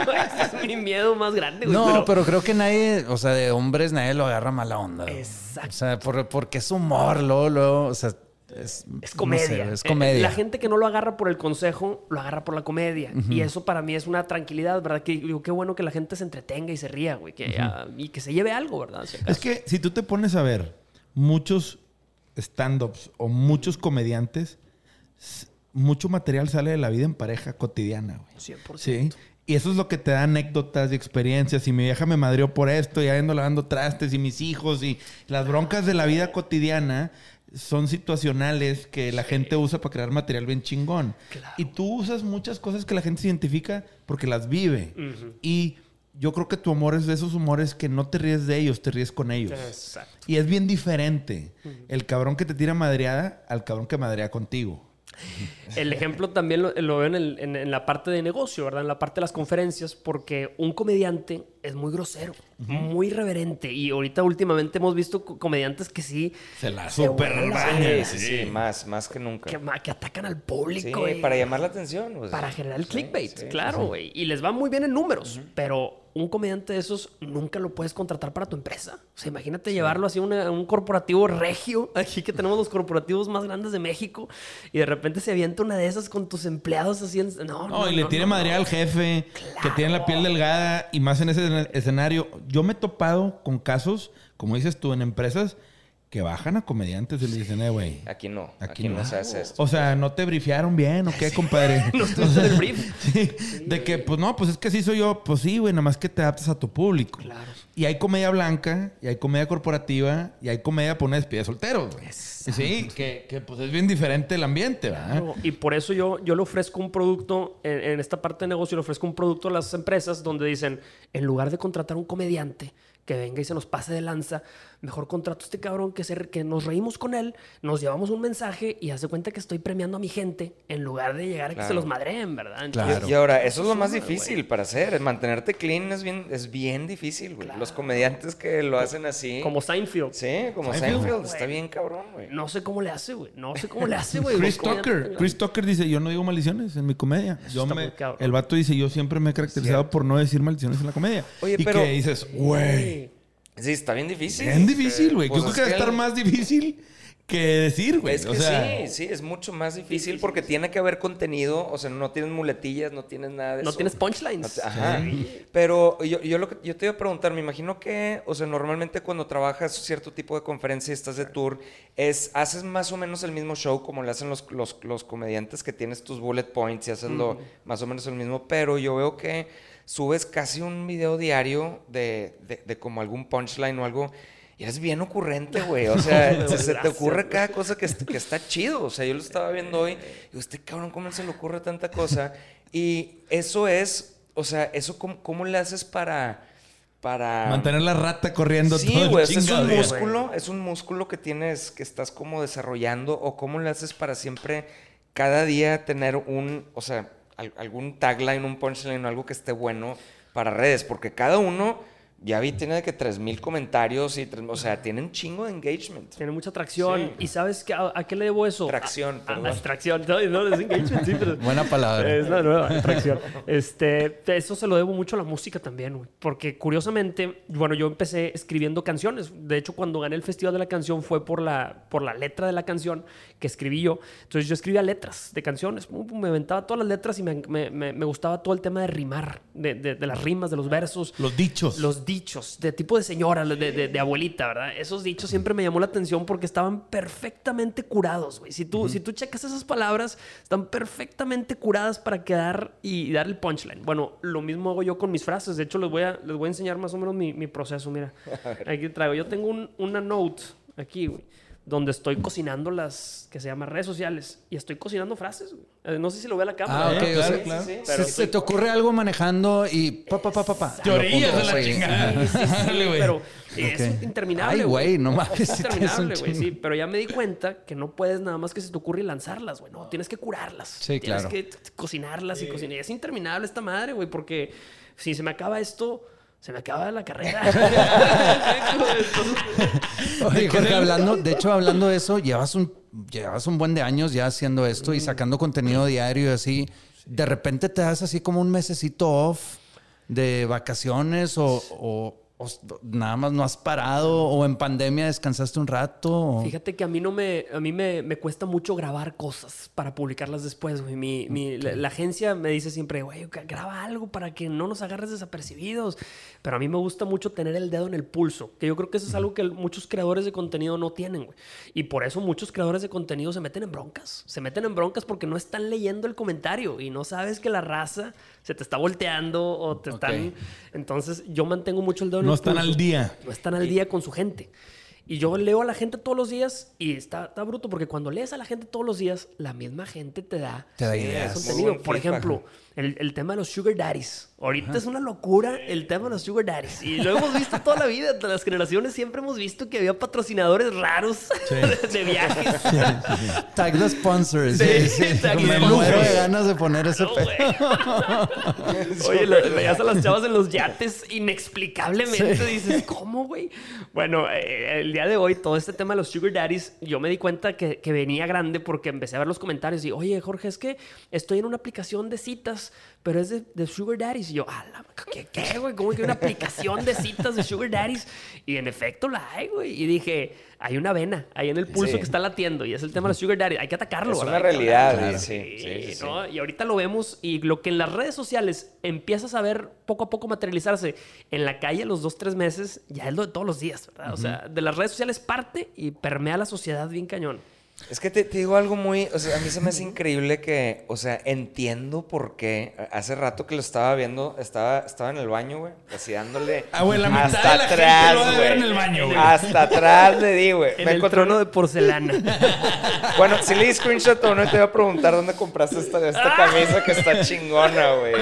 güey. Ese es mi miedo más grande, güey. No, pero... creo que nadie, o sea, de hombres nadie lo agarra mala onda. güey. Exacto. O sea, por- porque es humor, luego, luego, o sea, es, Es no comedia. sé, es comedia. La gente que no lo agarra por el consejo, lo agarra por la comedia. Y eso para mí es una tranquilidad, ¿verdad? Que digo, qué bueno que la gente se entretenga y se ría, güey. Que, y que se lleve algo, ¿verdad? Si. Es que si tú te pones a ver muchos stand-ups o muchos comediantes, mucho material sale de la vida en pareja cotidiana, güey. 100%. Sí. Y eso es lo que te da anécdotas y experiencias. Y mi vieja me madrió por esto, y ando lavando trastes, y mis hijos, y las broncas de la vida cotidiana son situacionales que la gente usa para crear material bien chingón. Y tú usas muchas cosas que la gente se identifica porque las vive. Y yo creo que tu humor es de esos humores que no te ríes de ellos, te ríes con ellos. Exacto. Y es bien diferente el cabrón que te tira madreada al cabrón que madrea contigo. El ejemplo también lo, lo veo en, el- en- en la parte de negocio, ¿verdad? En la parte de las conferencias, porque un comediante es muy grosero, muy reverente. Y ahorita últimamente hemos visto co- comediantes que sí... Se la super. Sí, sí, sí, más, más que nunca. Que, atacan al Sí, público. y- para llamar la atención. pues. para generar el Sí, clickbait, sí, claro, güey. Y les va muy bien en números, pero un comediante de esos nunca lo puedes contratar para tu empresa. O sea, imagínate llevarlo así a, una- a un corporativo regio, aquí que tenemos los corporativos más grandes de México, y de repente se avienta una de esas con tus empleados así en... No, No, y le tiene madre al jefe, que tiene la piel delgada, y más en ese escen- escenario. Yo me he topado con casos, como dices tú, en empresas que bajan a comediantes y le dicen, eh, güey. Aquí no. Aquí Aquí, no. no. se hace esto. O sea, ¿no te brifiaron bien o qué, compadre? No estuviste en el brief. Sí, de que, pues no, pues es que así soy yo. Pues sí, güey, nada más que te adaptas a tu público. Claro. Y hay comedia blanca, y hay comedia corporativa, y hay comedia por una despedida de solteros, güey. Sí, que, que, pues es bien diferente el ambiente, ¿verdad? Claro, Y por eso yo, yo le ofrezco un producto, en, en esta parte de negocio, le ofrezco un producto a las empresas donde dicen, en lugar de contratar un comediante que venga y se nos pase de lanza, mejor contrato a este cabrón que, se, que nos reímos con él, nos llevamos un mensaje y hace cuenta que estoy premiando a mi gente en lugar de llegar a que se los madreen, ¿verdad? Claro. Y ahora, eso es lo más difícil para hacer. Mantenerte clean es bien, es bien difícil, güey. Los comediantes que lo hacen así. Como Seinfeld. Sí, como Seinfeld. Seinfeld. Está bien cabrón, güey. No sé cómo le hace, güey. No sé cómo le hace, güey. Chris Tucker. Chris Tucker dice, yo no digo maldiciones en mi comedia. Yo me- el vato dice, yo siempre me he caracterizado por no decir maldiciones en la comedia. Oye, y pero- que dices, güey, Sí, está bien difícil. bien difícil, güey. Pues Yo creo es que debe que estar el- más difícil que decir, güey. Es o que sea, sí, sí, es mucho más difícil porque tiene que haber contenido, o sea, no tienes muletillas, no tienes nada de No eso. tienes No punchlines. te- Ajá. Pero yo, yo, lo que, yo te iba a preguntar, me imagino que, o sea, normalmente cuando trabajas cierto tipo de conferencia y estás de tour, es, haces más o menos el mismo show como le hacen los, los, los comediantes que tienes tus bullet points y haces lo, más o menos el mismo, pero yo veo que subes casi un video diario de, de, de como algún punchline o algo. Y eres bien ocurrente, güey. O sea, No, se, se te ocurre cada cosa que, que está chido. O sea, yo lo estaba viendo hoy. Y este cabrón, ¿cómo se le ocurre tanta cosa? Y eso es, o sea, eso cómo, cómo le haces para... para mantener la rata corriendo todo Sí, el güey, es un día. músculo, es un músculo que tienes, que estás como desarrollando, o cómo le haces para siempre, cada día tener un, o sea, algún tagline, un punchline, algo que esté bueno para redes, porque cada uno, ya vi, tiene de que 3000 comentarios y, tres- o sea, tiene un chingo de engagement. Tiene mucha atracción. Sí. ¿Y sabes qué, a, a qué le debo eso? Tracción, A- a- perdón. atracción. No, no, es engagement, sí, pero... Buena palabra. Es la nueva atracción. Este, eso se lo debo mucho a la música también, güey. Porque curiosamente, bueno, yo empecé escribiendo canciones. De hecho, cuando gané el Festival de la Canción fue por la, por la letra de la canción que escribí yo. Entonces yo escribía letras de canciones. Me aventaba todas las letras y me, me- me- me gustaba todo el tema de rimar, de, de- de las rimas, de los versos. Los dichos. Los dichos, de tipo de señora, de, de- de abuelita, ¿verdad? Esos dichos siempre me llamó la atención porque estaban perfectamente curados, güey. Si tú, si tú checas esas palabras, están perfectamente curadas para quedar y dar el punchline. Bueno, lo mismo hago yo con mis frases. De hecho, les voy a, les voy a enseñar más o menos mi, mi proceso. Mira, aquí traigo. Yo tengo un- una note aquí, güey, donde estoy cocinando las que se llaman redes sociales y estoy cocinando frases, güey. Eh, No sé si lo ve a la cámara. Ah, ok. claro, sea, claro. Sí, sí, se, pero se te ocurre algo manejando y pa, pa, pa, pa, pa. Te orillas Lo de la chingada. Sí, sí, sí, Dale, güey. pero es Ok. interminable. Ay, güey, no mames, Es sí tienes interminable, güey, sí. Pero ya me di cuenta que no puedes nada más que se te ocurre y lanzarlas, güey. No, tienes que curarlas. Sí, tienes claro. que t- t- cocinarlas y cocinar. Es interminable esta madre, güey, porque si se me acaba esto, se me acaba la carrera. Oye, Jorge, hablando, de hecho, hablando de eso, llevas un, llevas un buen de años ya haciendo esto y sacando contenido diario y así. De repente te das así como un mesecito off de vacaciones o, o- o nada más no has parado o en pandemia descansaste un rato. o- Fíjate que a mí no me, a mí me, me cuesta mucho grabar cosas para publicarlas después, güey. Mi, mi- la, la agencia me dice siempre, güey, gra- graba algo para que no nos agarres desapercibidos. Pero a mí me gusta mucho tener el dedo en el pulso, que yo creo que eso es algo que muchos creadores de contenido no tienen, güey. Y por eso muchos creadores de contenido se meten en broncas. Se meten en broncas porque no están leyendo el comentario y no sabes que la raza se te está volteando o te están... Entonces yo mantengo mucho el dedo en No el están al día. No están al día con su gente. Y yo leo a la gente todos los días y está, está bruto porque cuando lees a la gente todos los días, la misma gente te da, Te da te ideas. contenido. Por ejemplo, el, el tema de los sugar daddies. Ahorita es una locura el tema de los sugar daddies. Y lo hemos visto toda la vida. Las generaciones siempre hemos visto que había patrocinadores raros de viajes. Tag the sponsors. Sí, Sí, sí. tag Me muero de ganas de poner ese No. Oye, lo- veías a las chavas en los yates inexplicablemente. Dices, ¿cómo, güey? Bueno, eh, el día de hoy, todo este tema de los sugar daddies, yo me di cuenta que, que venía grande porque empecé a ver los comentarios y, oye, Jorge, es que estoy en una aplicación de citas, pero es de, de sugar daddies. Y yo, ¿qué, qué, güey? ¿Cómo que una aplicación de citas de Sugar Daddies? Y en efecto la hay, güey. Y dije, hay una vena ahí en el pulso Sí. que está latiendo y es el tema de los Sugar Daddy. Hay que atacarlo, Es ¿verdad? una realidad, sí, sí, sí, sí. ¿no? Y ahorita lo vemos y lo que en las redes sociales empiezas a ver poco a poco materializarse en la calle los dos, tres meses, ya es lo de todos los días, ¿verdad? O sea, de las redes sociales parte y permea la sociedad bien cañón. Es que te, te digo algo muy, o sea, a mí se me hace increíble que, o sea, entiendo por qué. Hace rato que lo estaba viendo, estaba, estaba en el baño, güey, así dándole Ah, güey, la mitad hasta de la gente atrás, lo güey. en el baño, güey. Hasta atrás le di, güey. En Me el encontré trono de porcelana. Bueno, si le di screenshot a uno y te iba a preguntar dónde compraste esta, esta camisa que está chingona, güey.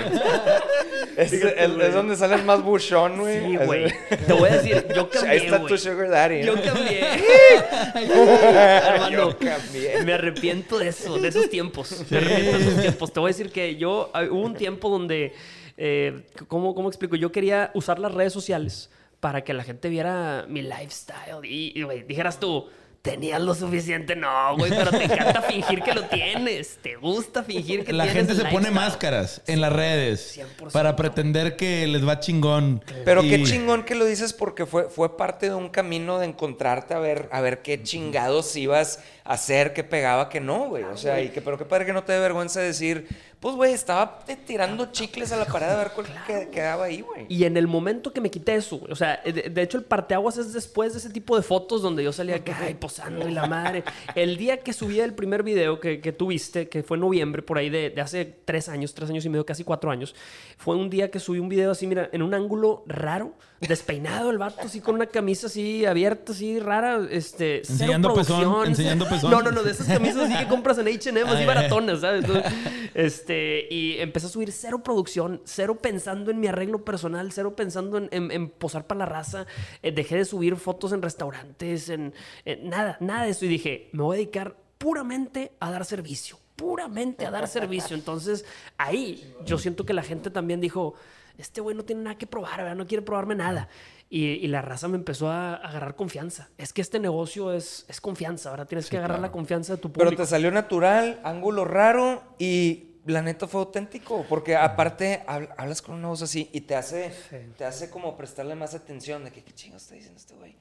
Es, es- es donde sales más buchón, güey. Sí, güey. Te voy a decir, yo cambié, Ahí está güey. tu sugar daddy. Yo ¿no? cambié. Hermano, Yo cambié. me arrepiento de eso, de esos tiempos. Me arrepiento de esos tiempos. Te voy a decir que yo, hubo un tiempo donde, eh, ¿cómo, ¿cómo explico? Yo quería usar las redes sociales para que la gente viera mi lifestyle y, dijeras tú, ¿tenías lo suficiente? No, güey, pero te encanta fingir que lo tienes. Te gusta fingir que La tienes gente se pone máscaras en las redes 100%. para pretender que les va chingón. Pero Y- qué chingón que lo dices porque fue, fue parte de un camino de encontrarte a ver, a ver qué chingados ibas a hacer, qué pegaba, que no, güey. O sea, y que, pero qué padre que no te dé vergüenza decir, pues, güey, estaba te- tirando chicles a la pared a ver cuál que- quedaba ahí, güey. Y en el momento que me quité eso, güey, o sea, de, de hecho el parteaguas es después de ese tipo de fotos donde yo salía acá ay, posando y la madre. El día que subí el primer video que, que tuviste, que fue en noviembre, por ahí de, de hace tres años, tres años y medio, casi cuatro años, fue un día que subí un video así, mira, en un ángulo raro, despeinado el vato, así con una camisa así abierta, así rara, este, cero Enseñando pezón, enseñando pezón. No, no, no, de esas camisas así que compras en H&M, así baratonas, ¿sabes? Entonces, este, y empecé a subir cero producción, cero pensando en mi arreglo personal, cero pensando en, en- en posar para la raza. Eh, dejé de subir fotos en restaurantes, en, en nada, nada de eso. Y dije, me voy a dedicar puramente a dar servicio, puramente a dar servicio. Entonces, ahí yo siento que la gente también dijo, este güey no tiene nada que probar, ¿verdad? no quiere probarme nada. Y, y la raza me empezó a agarrar confianza. Es que este negocio es, es confianza, ¿verdad? Tienes que agarrar la confianza de tu público. Pero te salió natural, ángulo raro y la neta fue auténtico. Porque aparte hab- hablas con una voz así y te hace, te hace como prestarle más atención de que qué chingo está diciendo este güey.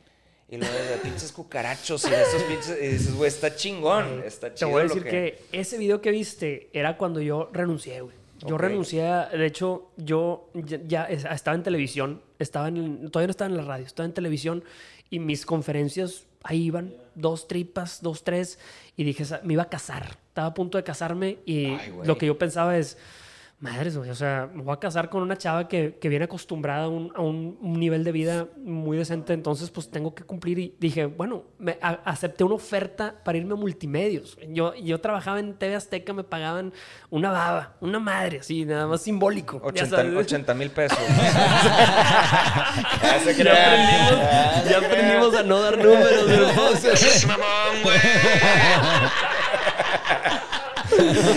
Y luego de pinches cucarachos y de esos pinches. Y dices, güey, está chingón. Está Te chido. voy a lo decir que... ese video que viste era cuando yo renuncié, güey. Yo renuncié, a- de hecho, yo ya, ya es- estaba en televisión, estaba en, todavía no estaba en la radio, estaba en televisión y mis conferencias ahí iban, dos tripas, dos, tres, y dije, "Sa- me iba a casar, estaba a punto de casarme y Ay, lo que yo pensaba es, madres, güey, o sea, me voy a casar con una chava que, que viene acostumbrada a, un, a un- un nivel de vida muy decente, entonces pues tengo que cumplir y dije, bueno, me a- acepté una oferta para irme a multimedios. Yo, yo trabajaba en TV Azteca, me pagaban una baba, una madre, así, nada más simbólico. ya 80 sabes. 80 mil pesos. Ya se Ya crean. aprendimos, ya aprendimos a no dar números. ¿verdad?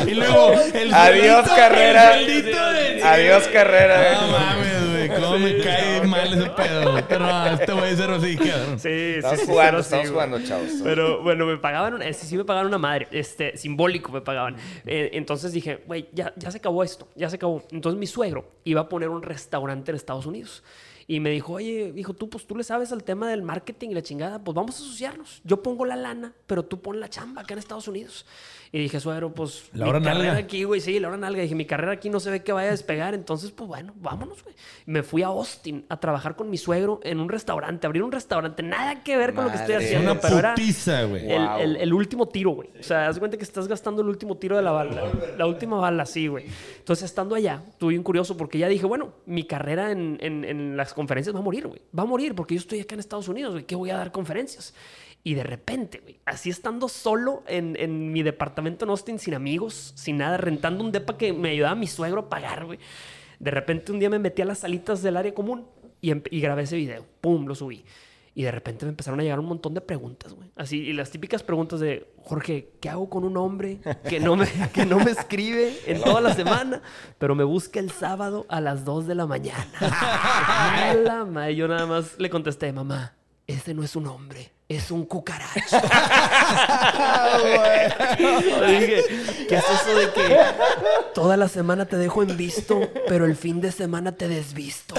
Y luego, el Adiós, sueldito- carrera. el de- Adiós, carrera. No mames, güey. Cómo me cae mal ese pedo. güey. Pero no, este güey es cero así, cabrón. Sí, sí, Estamos sí, jugando, sí, estamos güey. jugando, chavos. Pero bueno, me pagaban, una- sí, sí me pagaban una madre, este, simbólico me pagaban. Eh, entonces dije, güey, ya, ya se acabó esto, ya se acabó. Entonces mi suegro iba a poner un restaurante en Estados Unidos. Y me dijo, oye, hijo, tú, pues tú le sabes al tema del marketing y la chingada, pues vamos a asociarnos. Yo pongo la lana, pero tú pon la chamba acá en Estados Unidos. Y dije, suegro, pues La mi hora carrera nalga. aquí, güey, sí, la hora nalga. Dije, mi carrera aquí no se ve que vaya a despegar, entonces, pues bueno, vámonos, güey. Me fui a Austin a trabajar con mi suegro en un restaurante, abrir un restaurante, nada que ver con lo que estoy haciendo, Una pero era putiza, güey. el, Wow. el- el último tiro, güey. O sea, haz de cuenta que estás gastando el último tiro de la bala. La última bala, sí, güey. Entonces, estando allá, estuve bien curioso porque ya dije, bueno, mi carrera en, en- en las conferencias va a morir, güey. Va a morir porque yo estoy acá en Estados Unidos, güey. ¿Qué voy a dar conferencias? Y de repente, güey, así estando solo en, en mi departamento en Austin, sin amigos, sin nada, rentando un depa que me ayudaba mi suegro a pagar, güey. De repente un día me metí a las salitas del área común y, y grabé ese video. ¡Pum! Lo subí. Y de repente me empezaron a llegar un montón de preguntas, güey. Así, y las típicas preguntas de, Jorge, ¿qué hago con un hombre que no me, que no me escribe en toda la semana, pero me busca el sábado a las 2 de la mañana? Madre. Yo nada más le contesté, mamá, ese no es un hombre, es un cucaracho. Dije, ¿qué es eso de que toda la semana te dejo en visto, pero el fin de semana te desvisto?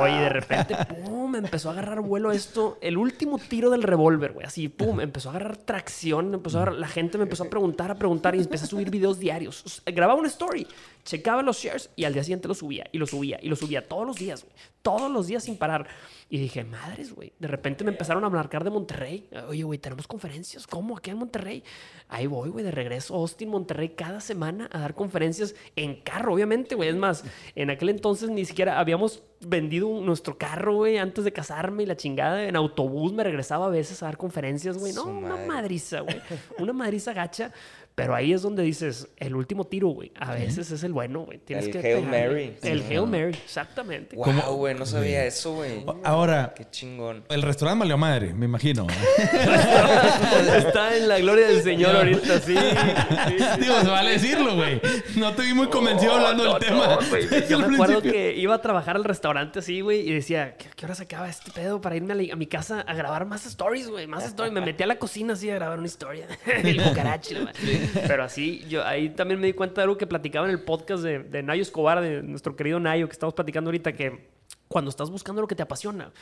Oye, de repente, pum, empezó a agarrar vuelo esto. El último tiro del revólver, güey, así, pum, empezó a agarrar tracción, empezó a agarrar- la gente me empezó a preguntar, a preguntar y empecé a subir videos diarios. Grababa una story, checaba los shares y al día siguiente lo subía y lo subía y lo subía todos los días, güey. Todos los días sin parar. Y dije, madres, güey. De repente me empezaron a marcar de Monterrey. Oye, güey, tenemos conferencias. ¿Cómo? Aquí en Monterrey. Ahí voy, güey, de regreso a Austin, Monterrey, cada semana a dar conferencias en carro, obviamente, güey. Es más, en aquel entonces ni siquiera habíamos vendido nuestro carro, güey, antes de casarme y la chingada. En autobús me regresaba a veces a dar conferencias, güey. No, una madriza, güey. Una madriza gacha. Pero ahí es donde dices, el último tiro, güey. A veces es el bueno, güey. Tienes El que Hail. Mary. El Sí. Hail Mary, exactamente. Wow, güey, no sabía eso, güey. Ahora, Qué chingón. el restaurante valió madre, me imagino. Está en la gloria del Señor ahorita, sí. sí, sí. Digo, se vale decirlo, güey. No te vi muy convencido hablando No, del tema. no, Yo me acuerdo principio. que iba a trabajar al restaurante así, güey, y decía, ¿qué, qué hora se acaba este pedo para irme a, la- a mi casa a grabar más stories, güey? Más stories. Me metí a la cocina así a grabar una historia. el cucaracho, güey. Pero así, yo ahí también me di cuenta de algo que platicaba en el podcast de, de Nayo Escobar, de nuestro querido Nayo, que estamos platicando ahorita, que cuando estás buscando lo que te apasiona,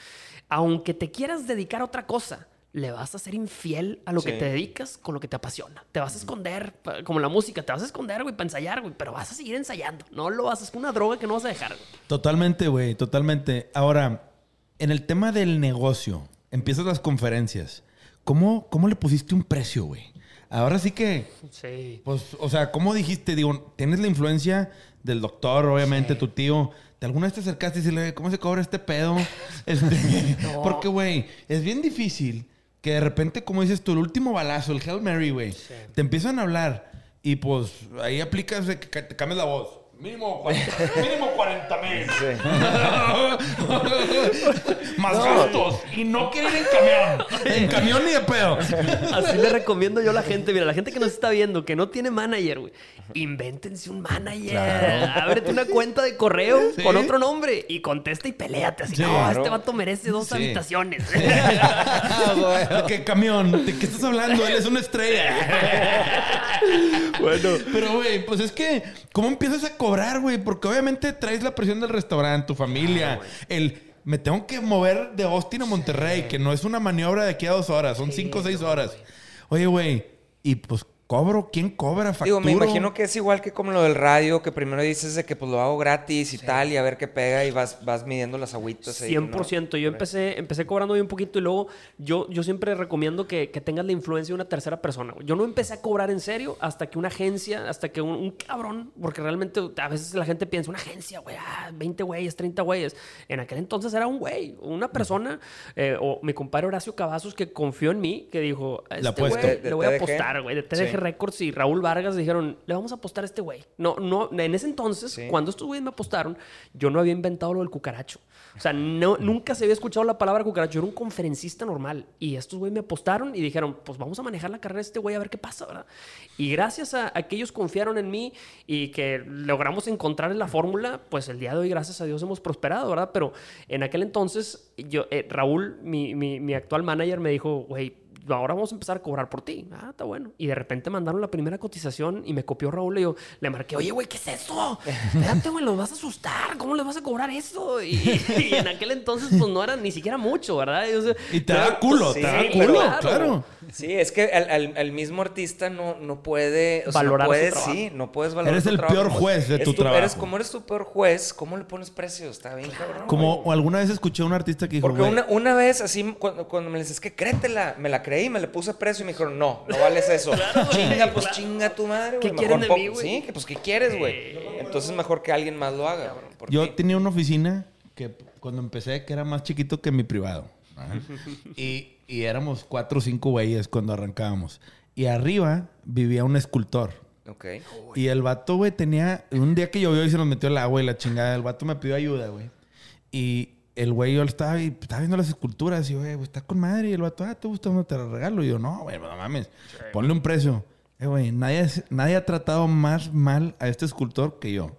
aunque te quieras dedicar a otra cosa, le vas a ser infiel a lo que te dedicas con lo que te apasiona. Te vas a esconder, como la música, te vas a esconder, güey, para ensayar, güey, pero vas a seguir ensayando. No lo vas, es una droga que no vas a dejar, güey. Totalmente, güey, totalmente. Ahora, en el tema del negocio, empiezas las conferencias. ¿Cómo, cómo le pusiste un precio, güey? Ahora sí que, Sí. pues, o sea, ¿cómo dijiste? Digo, tienes la influencia del doctor, obviamente, tu tío. ¿De alguna vez te acercaste y decirle, ¿cómo se cobra este pedo? Este, Porque, güey, es bien difícil que de repente, como dices tú, el último balazo, el Hail Mary, güey, te empiezan a hablar y pues ahí aplicas que te cambias la voz. Mínimo 40 mínimo 40 mil. Más gastos. Y no quieren ir en camión. En camión ni de pedo. Así le recomiendo yo a la gente, mira, la gente que nos está viendo, que no tiene manager, güey, invéntense un manager. Ábrete una cuenta de correo Sí. con otro nombre y contesta y peleate. Así, Sí. no, Claro. este vato merece dos Sí. habitaciones. ¿De qué camión? ¿De qué estás hablando? Él es una estrella. bueno. Pero, güey, pues es que, ¿cómo empiezas a cobrar, güey? Porque obviamente traes la presión del restaurante, tu familia, el. Me tengo que mover de Austin a Monterrey, que no es una maniobra de aquí a dos horas, son cinco o seis horas. Oye, güey, y pues cobro, ¿quién cobra? Digo, me ¿Facturo? imagino que es igual que como lo del radio, que primero dices de que pues lo hago gratis y tal, y a ver qué pega y vas, vas midiendo las agüitas. ahí, 100%. ¿no? Yo empecé, empecé cobrando bien poquito y luego yo, yo siempre recomiendo que, que tengas la influencia de una tercera persona. Yo no empecé a cobrar en serio hasta que una agencia, hasta que un, un cabrón, porque realmente a veces la gente piensa, una agencia, güey, ah, 20 güeyes, 30 güeyes. En aquel entonces era un güey, una persona, eh, o mi compadre Horacio Cavazos que confió en mí, que dijo, este güey le voy a apostar, güey, de TDG Records y Raúl Vargas dijeron, le vamos a apostar a este güey. No, no, en ese entonces, Sí. cuando estos güeyes me apostaron, yo no había inventado lo del cucaracho. O sea, no, nunca se había escuchado la palabra cucaracho. Yo era un conferencista normal. Y estos güeyes me apostaron y dijeron, pues vamos a manejar la carrera de este güey a ver qué pasa, ¿verdad? Y gracias a, a que ellos confiaron en mí y que logramos encontrar la fórmula, pues el día de hoy, gracias a Dios, hemos prosperado, ¿verdad? Pero en aquel entonces, yo, eh, Raúl, mi, mi, mi actual manager, me dijo, güey, ahora vamos a empezar a cobrar por ti. Ah, está bueno. Y de repente mandaron la primera cotización y me copió Raúl y yo le marqué, oye, güey, ¿qué es eso? Espérate, güey, los vas a asustar. ¿Cómo les vas a cobrar eso? Y, y en aquel entonces, pues no era ni siquiera mucho, ¿verdad? Y, o sea, Y te da culo, Sí, te da culo, claro. claro. Sí, es que el, el- el mismo artista no, no puede o sea, Valorar no puedes, sí, no puedes valorar Eres tu el trabajo. peor Como- juez de tu Eres, trabajo. como eres tu peor juez, ¿cómo le pones precio? Está bien, cabrón. Como alguna vez escuché a un artista que dijo, Porque güey, una, una vez, así, cuando, cuando me les es que créetela, me la creí, me le puse precio y me dijeron, no, no vales eso. chinga, pues chinga tu madre, güey. ¿Qué quieren de Mejor mí, güey? Sí, que pues ¿qué quieres, güey? Entonces mejor que alguien más lo haga. Yo tenía una oficina que cuando empecé que era más chiquito que mi privado. Y, y éramos cuatro o cinco güeyes cuando arrancábamos. Y arriba vivía un escultor. Ok. Y el vato, güey, tenía... Un día que llovió y se nos metió el agua y la chingada. El vato me pidió ayuda, güey. Y el güey, yo estaba, y estaba viendo las esculturas. Y yo, güey, pues, está con madre. Y el vato, ah, ¿te gusta? ¿No te la regalo? Y yo, no, güey, no mames. Ponle un precio. Eh, güey, nadie, nadie ha tratado más mal a este escultor que yo.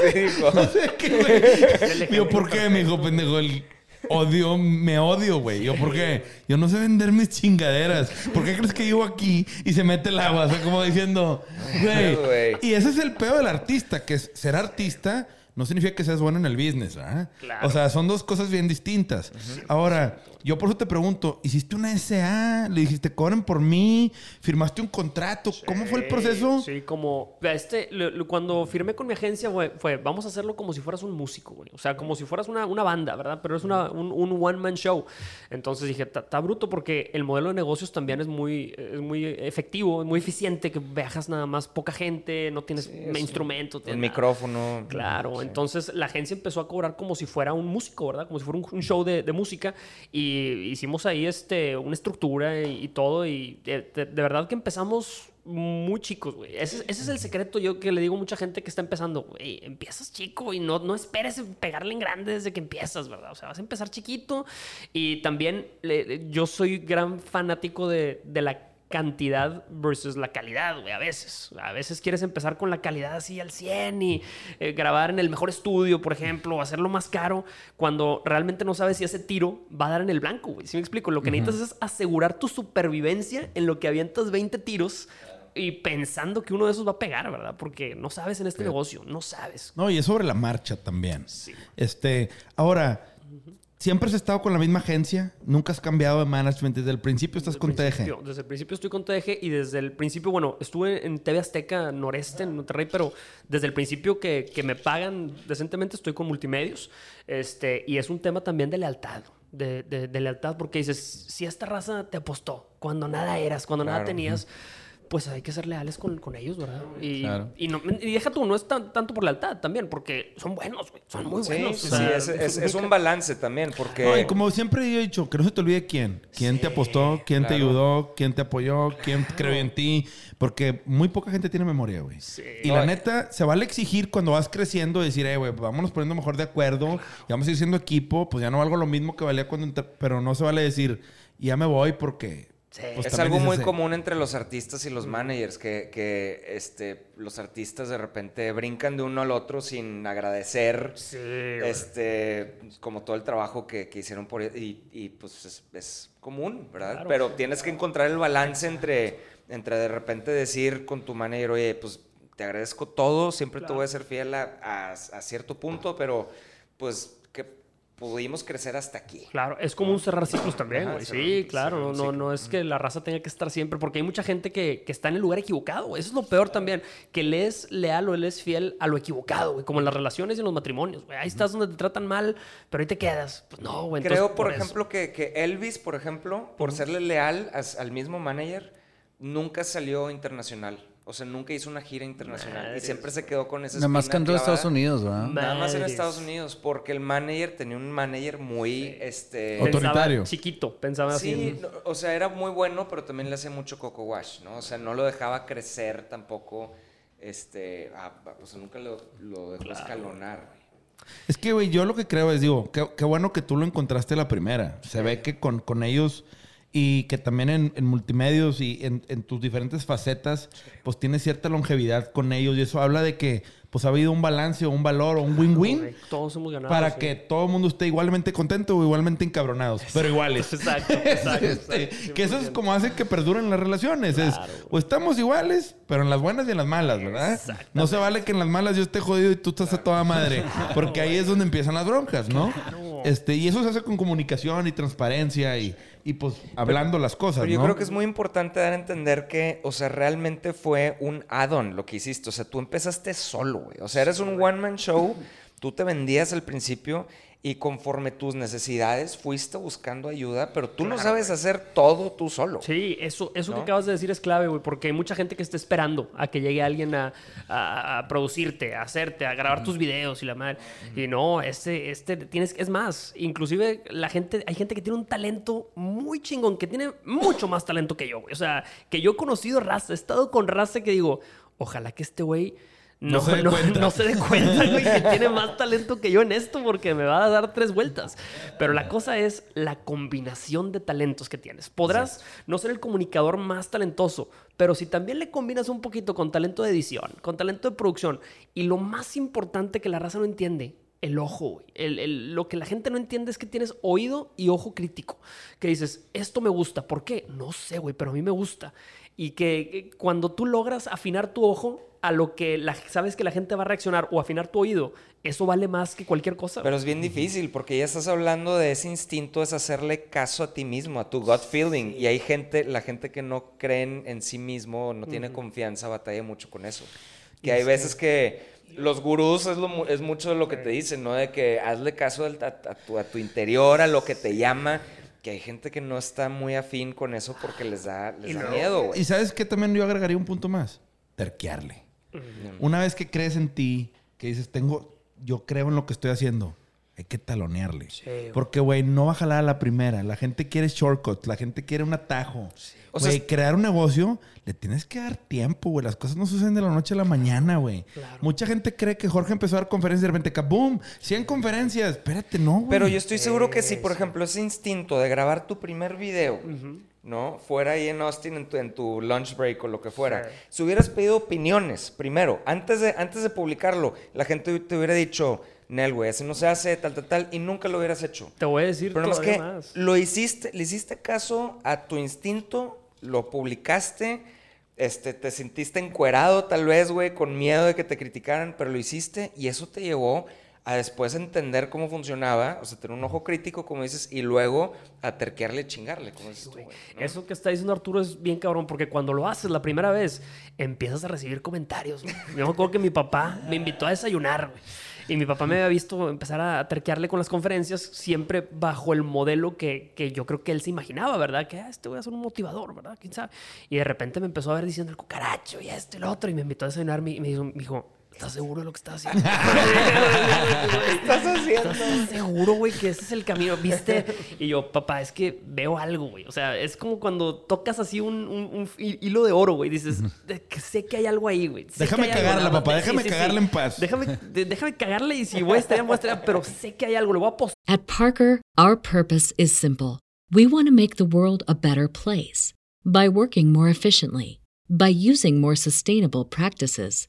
Sí, dijo. No sé qué, güey. Digo, ¿por qué, mijo, pendejo? El, odio, me odio, güey. Yo, ¿por qué? Yo no sé vender mis chingaderas. ¿Por qué crees que llego aquí y se mete el agua? O sea, como diciendo, güey. Güey. Y ese es el peor del artista, que es ser artista no significa que seas bueno en el business, ¿ah? Claro. O sea, son dos cosas bien distintas. Ahora, yo por eso te pregunto, ¿hiciste una SA? ¿Le dijiste, cobren por mí? ¿Firmaste un contrato? ¿Cómo fue el proceso? Sí, como este, lo- lo- cuando firmé con mi agencia fue, fue, vamos a hacerlo como si fueras un músico, güey. O sea, como si fueras una, una banda, ¿verdad? Pero es una, un, un one-man show. Entonces dije, está bruto porque el modelo de negocios también es muy, es muy efectivo, es muy eficiente, que viajas nada más poca gente, no tienes instrumentos. El nada. micrófono. Claro, entonces la agencia empezó a cobrar como si fuera un músico, ¿verdad? Como si fuera un, un show de, de música y hicimos ahí este, una estructura y, todo y de, verdad que empezamos muy chicos, güey. Ese, es el secreto yo que le digo a mucha gente que está empezando, güey, empiezas chico y no, no esperes pegarle en grande desde que empiezas, ¿verdad? O sea, vas a empezar chiquito y también yo soy gran fanático de, de la cantidad versus la calidad, güey, a veces. A veces quieres empezar con la calidad así al 100 y eh, grabar en el mejor estudio, por ejemplo, o hacerlo más caro, cuando realmente no sabes si ese tiro va a dar en el blanco, güey. ¿Sí me explico? Lo que necesitas es asegurar tu supervivencia en lo que avientas 20 tiros y pensando que uno de esos va a pegar, ¿verdad? Porque no sabes en este negocio, no sabes. No, y es sobre la marcha también. Sí. Este, ahora, ¿siempre has estado con la misma agencia? ¿Nunca has cambiado de management? Desde el principio estás con TG. principio, Desde el principio estoy con TDG y desde el principio, bueno, estuve en TV Azteca Noreste, en Monterrey, pero desde el principio que, que me pagan decentemente estoy con multimedios. Este, y es un tema también de lealtad. De, de- de lealtad, porque dices, si esta raza te apostó cuando nada eras, cuando nada Claro. tenías, pues hay que ser leales con, con ellos, ¿verdad? Y, Claro. y, no, y deja tú, no es tan- tanto por lealtad también, porque son buenos, güey, son muy Sí, buenos. sí, o sea, sí, es, es- es un balance también, porque... No, y como siempre yo he dicho, que no se te olvide quién. ¿Quién te apostó? ¿Quién te claro. ayudó? ¿Quién te apoyó? ¿Quién creyó en ti? Porque muy poca gente tiene memoria, güey. Y la neta, se vale exigir cuando vas creciendo, decir, eh, güey, vámonos poniendo mejor de acuerdo. Y vamos a ir siendo equipo. Pues ya no valgo lo mismo que valía cuando... Pero no se vale decir, ya me voy porque... pues, es algo muy común entre los artistas y los managers, que, que, este, los artistas de repente brincan de uno al otro sin agradecer Sí, este, como todo el trabajo que, que hicieron por y, y, pues es, es común, ¿verdad? Claro. Pero tienes que encontrar el balance entre, entre de repente decir con tu manager, oye, pues te agradezco todo, siempre te voy a ser fiel a, a- a cierto punto, pero pues pudimos crecer hasta aquí. Claro, es como un cerrar ciclos también, güey. Sí, claro, no, no, no es que la raza tenga que estar siempre, porque hay mucha gente que, que está en el lugar equivocado, güey. Eso es lo peor también, que le es leal o le es fiel a lo equivocado, güey. Como en las relaciones y en los matrimonios, güey. Ahí estás donde te tratan mal, pero ahí te quedas. Pues no, güey. Creo, por ejemplo, que, que Elvis, por ejemplo, por serle leal al mismo manager, nunca salió internacional. O sea, nunca hizo una gira internacional. Y siempre se quedó con esa Nada más cantó en. Estados Unidos, ¿verdad? Nada más en. Estados Unidos, porque el manager tenía un manager muy, este... Autoritario. chiquito, pensaba así. Sí, en- no, o sea, era muy bueno, pero también le hacía mucho coco wash, ¿no? O sea, no lo dejaba crecer tampoco, este, a- a- o sea, nunca lo, lo dejó escalonar. güey. Es que, güey, yo lo que creo es, digo, qué, qué bueno que tú lo encontraste la primera. Se ve que con, con ellos y que también en, en multimedios y en, en tus diferentes facetas, pues tienes cierta longevidad con ellos y eso habla de que pues ha habido un balance o un valor o un win-win Todos hemos ganado. para sí. que todo el mundo esté igualmente contento o igualmente encabronados, pero iguales. Exacto, exacto. Este, exacto, que eso es 100%. como hace que perduren las relaciones. Es, Claro. o estamos iguales, pero en las buenas y en las malas, ¿verdad? No se vale que en las malas yo esté jodido y tú estás a toda madre. Porque ahí es donde empiezan las broncas, ¿no? Este, y eso se hace con comunicación y transparencia y, y pues hablando las cosas, Pero yo ¿no? creo que es muy importante dar a entender que, o sea, realmente fue un add-on lo que hiciste. O sea, tú empezaste solo, güey. O sea, eres un one-man show. Tú te vendías al principio y conforme tus necesidades fuiste buscando ayuda, pero tú no sabes hacer todo tú solo. Sí, eso, eso que acabas de decir es clave, güey, porque hay mucha gente que está esperando a que llegue alguien a, a- a producirte, a hacerte, a grabar tus videos y la madre. Y no, este, este, tienes, es más, inclusive la gente, hay gente que tiene un talento muy chingón, que tiene mucho más talento que yo, güey. O sea, que yo he conocido raza, he estado con raza que digo, ojalá que este güey... No, No se dé no- cuenta. no se dé cuenta, güey, que tiene más talento que yo en esto porque me va a dar tres vueltas. Pero la cosa es la combinación de talentos que tienes. Podrás no ser el comunicador más talentoso, pero si también le combinas un poquito con talento de edición, con talento de producción y lo más importante que la raza no entiende, el ojo. El- el- lo que la gente no entiende es que tienes oído y ojo crítico. Que dices, esto me gusta. ¿Por qué? No sé, güey, pero a mí me gusta. Y que, que cuando tú logras afinar tu ojo a lo que la- sabes que la gente va a reaccionar o afinar tu oído, eso vale más que cualquier cosa. Pero es bien difícil porque ya estás hablando de ese instinto, es hacerle caso a ti mismo, a tu gut feeling. Y hay gente, la gente que no cree en, sí mismo, no tiene confianza, batalla mucho con eso. Que hay veces que los gurús es, lo es mucho de lo que te dicen, ¿no? De que hazle caso a, a tu, a tu interior, a lo que te llama. Que hay gente que no está muy afín con eso porque les da, les da miedo, güey. Y sabes que también yo agregaría un punto más. Terquearle. Una vez que crees en ti, que dices, tengo, yo creo en lo que estoy haciendo, hay que talonearle. güey. Porque, güey, no va a jalar a la primera. La gente quiere shortcuts, la gente quiere un atajo. O sea, Güey, crear un negocio, le tienes que dar tiempo, güey. Las cosas no suceden de la noche a la mañana, güey. Claro. Mucha gente cree que Jorge empezó a dar conferencias y de repente, ¡boom! 100 conferencias. Espérate, no, güey. Pero yo estoy seguro que si, por ejemplo, ese instinto de grabar tu primer video, ¿no? Fuera ahí en Austin en tu, en tu lunch break o lo que fuera, si hubieras pedido opiniones primero, antes de, antes de publicarlo, la gente te hubiera dicho, Nel, güey, así no se hace, tal, tal, tal, y nunca lo hubieras hecho. Te voy a decir Pero no es todavía que más. lo hiciste, le hiciste caso a tu instinto, lo publicaste, este, te sentiste encuerado tal vez, güey, con miedo de que te criticaran, pero lo hiciste y eso te llevó a después entender cómo funcionaba, o sea, tener un ojo crítico, como dices, y luego a terquearle, chingarle, como dices tú. ¿no? Eso que está diciendo Arturo es bien cabrón, porque cuando lo haces la primera vez, empiezas a recibir comentarios. Yo me acuerdo que mi papá me invitó a desayunar. Y mi papá me había visto empezar a terquearle con las conferencias, siempre bajo el modelo que, que yo creo que él se imaginaba, ¿verdad? Que ah, este voy a ser un motivador, ¿verdad? ¿Quién sabe? Y de repente me empezó a ver diciendo el cucaracho y esto y lo otro, y me invitó a desayunar y me dijo, me dijo, ¿estás seguro de lo que estás haciendo? estás haciendo? ¿Estás seguro, güey, que ese es el camino? ¿Viste? Y yo, papá, es que veo algo, güey. O sea, es como cuando tocas así un, un- un hi- hilo de oro, güey. Dices, "De que sé que hay algo ahí, güey. Déjame que hay algo, cagarla, papá, déjame cagarla en paz. Déjame, de- déjame cagarla y si voy a estar, voy a estar, pero sé que hay algo. Le voy a apostar. At Parker, our purpose is simple. We want to make the world a better place by working more efficiently, by using more sustainable practices,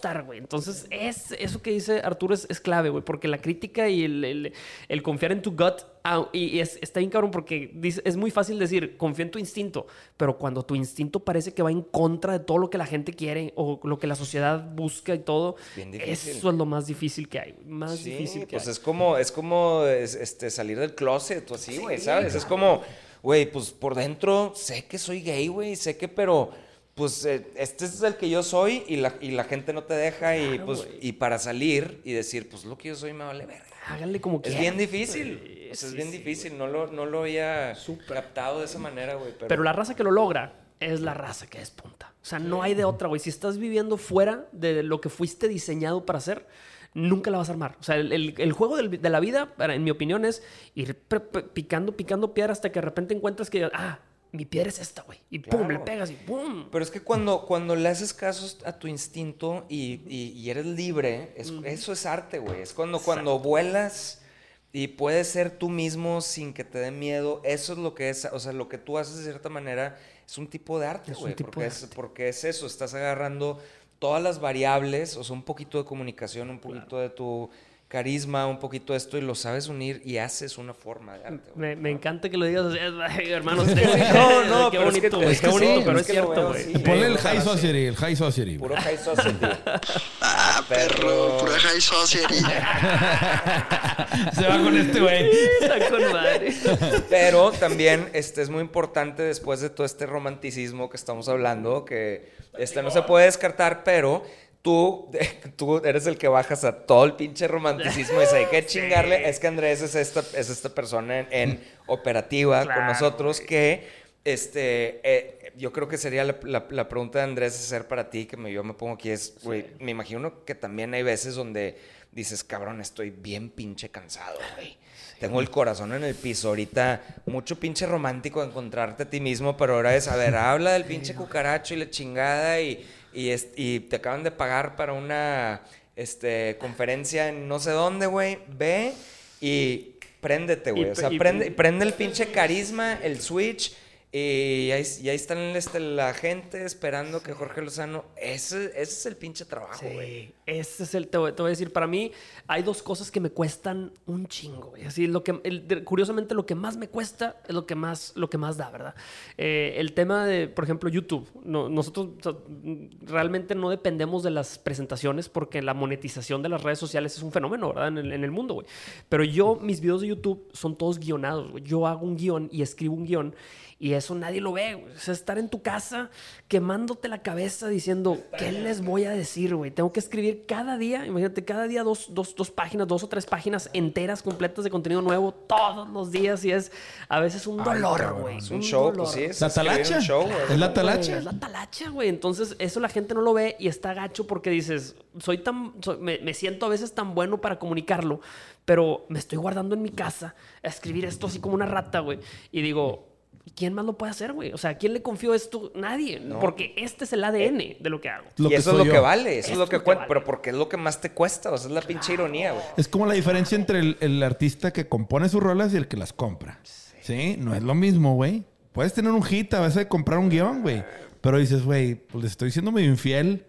Estar, güey. Entonces, es, eso que dice Arturo es, es clave, güey, porque la crítica y el, el- el confiar en tu gut, ah, y, es, está bien cabrón porque dice- es muy fácil decir, confía en tu instinto, pero cuando tu instinto parece que va en contra de todo lo que la gente quiere o lo que la sociedad busca y todo, eso es lo más difícil que hay, más Sí, difícil que pues hay. es como, es como es- este, salir del closet o así, güey, ¿sabes? Es como, güey, pues por dentro sé que soy gay, güey, sé que, pero pues eh, este es el que yo soy y la, y la gente no te deja y pues y para salir y decir, pues lo que yo soy me vale verga. Háganle como Es quieran. bien difícil, güey. o sea, es Sí, bien sí, difícil, no lo, no lo había captado de esa manera, güey, pero, Pero la raza que lo logra es la raza que despunta. O sea, no hay de otra, güey. Si estás viviendo fuera de lo que fuiste diseñado para hacer, nunca la vas a armar. O sea, el, el- el juego del- de la vida, en mi opinión, es ir picando, picando piedra hasta que de repente encuentras que, ah, mi piedra es esta, güey. Y pum, Claro. le pegas y pum. Pero es que cuando, cuando le haces caso a tu instinto y, y- y eres libre, es- eso es arte, güey. Es cuando, cuando vuelas y puedes ser tú mismo sin que te dé miedo. Eso es lo que es, o sea, lo que tú haces de cierta manera es un tipo de arte, güey. Porque, es, porque es eso, estás agarrando todas las variables, o sea, un poquito de comunicación, un poquito de tu carisma, un poquito de esto y lo sabes unir y haces una forma de arte. Me, me encanta que lo digas hermanos. No, no, qué pero es que- bonito, es Qué que bonito, sí, pero es cierto, güey. Ponle el Eh, high ojalá society, el high society. Puro high society. Ah, perro, pura high society. Se va con este güey. Está con madre. Pero también este, es muy importante después de todo este romanticismo que estamos hablando, que este, no se puede descartar, pero tú, tú eres el que bajas a todo el pinche romanticismo y dices, hay que chingarle. Es que Andrés es esta, es esta persona en, en operativa con nosotros güey. que este, eh, yo creo que sería la, la- la pregunta de Andrés hacer para ti, que me, yo me pongo aquí, es, güey, me imagino que también hay veces donde dices, cabrón, estoy bien pinche cansado, güey. Tengo el corazón en el piso. Ahorita, mucho pinche romántico encontrarte a ti mismo, pero ahora es, a ver, habla del pinche cucaracho y la chingada y, y, y te acaban de pagar para una este, conferencia en no sé dónde, güey. Ve y préndete, güey. O sea, y- prende, prende el pinche carisma, el switch. Y ahí, y ahí están este, la gente esperando que Jorge Lozano. Ese, ese es el pinche trabajo, güey. Sí, ese es el, te voy, te voy a decir, para mí hay dos cosas que me cuestan un chingo, güey. Así, lo que, el- curiosamente, lo que más me cuesta es lo que más, lo que más da, ¿verdad? Eh, el tema de, por ejemplo, YouTube. No- nosotros o sea, realmente no dependemos de las presentaciones porque la monetización de las redes sociales es un fenómeno, ¿verdad? En el, en el mundo, güey. Pero yo, mis videos de YouTube son todos guionados, güey. Yo hago un guion y escribo un guion. Y eso nadie lo ve, güey. O sea, estar en tu casa quemándote la cabeza diciendo, ¿qué les voy a decir, güey? Tengo que escribir cada día, imagínate, cada día dos, dos, dos páginas, dos o tres páginas enteras completas de contenido nuevo todos los días. Y es a veces un dolor, güey. Es un show, pues sí. Es La talacha. un show. Es la talacha. Es la talacha, güey. Entonces, eso la gente no lo ve y está gacho porque dices, soy tan, soy- me, me siento a veces tan bueno para comunicarlo, pero me estoy guardando en mi casa a escribir esto así como una rata, güey. Y digo, ¿quién más lo puede hacer, güey? O sea, ¿a quién le confío esto? Nadie. Porque este es el ADN de lo que hago. Lo y que eso es lo yo. que vale, eso es Esto lo que es lo que cuenta, vale. pero porque es lo que más te cuesta, o sea, es la pinche ironía, güey. Es como la diferencia entre el, el artista que compone sus rolas y el que las compra. Sí, no es lo mismo, güey. Puedes tener un hit a veces de comprar un guion, güey. Pero dices, güey, pues le estoy siendo medio infiel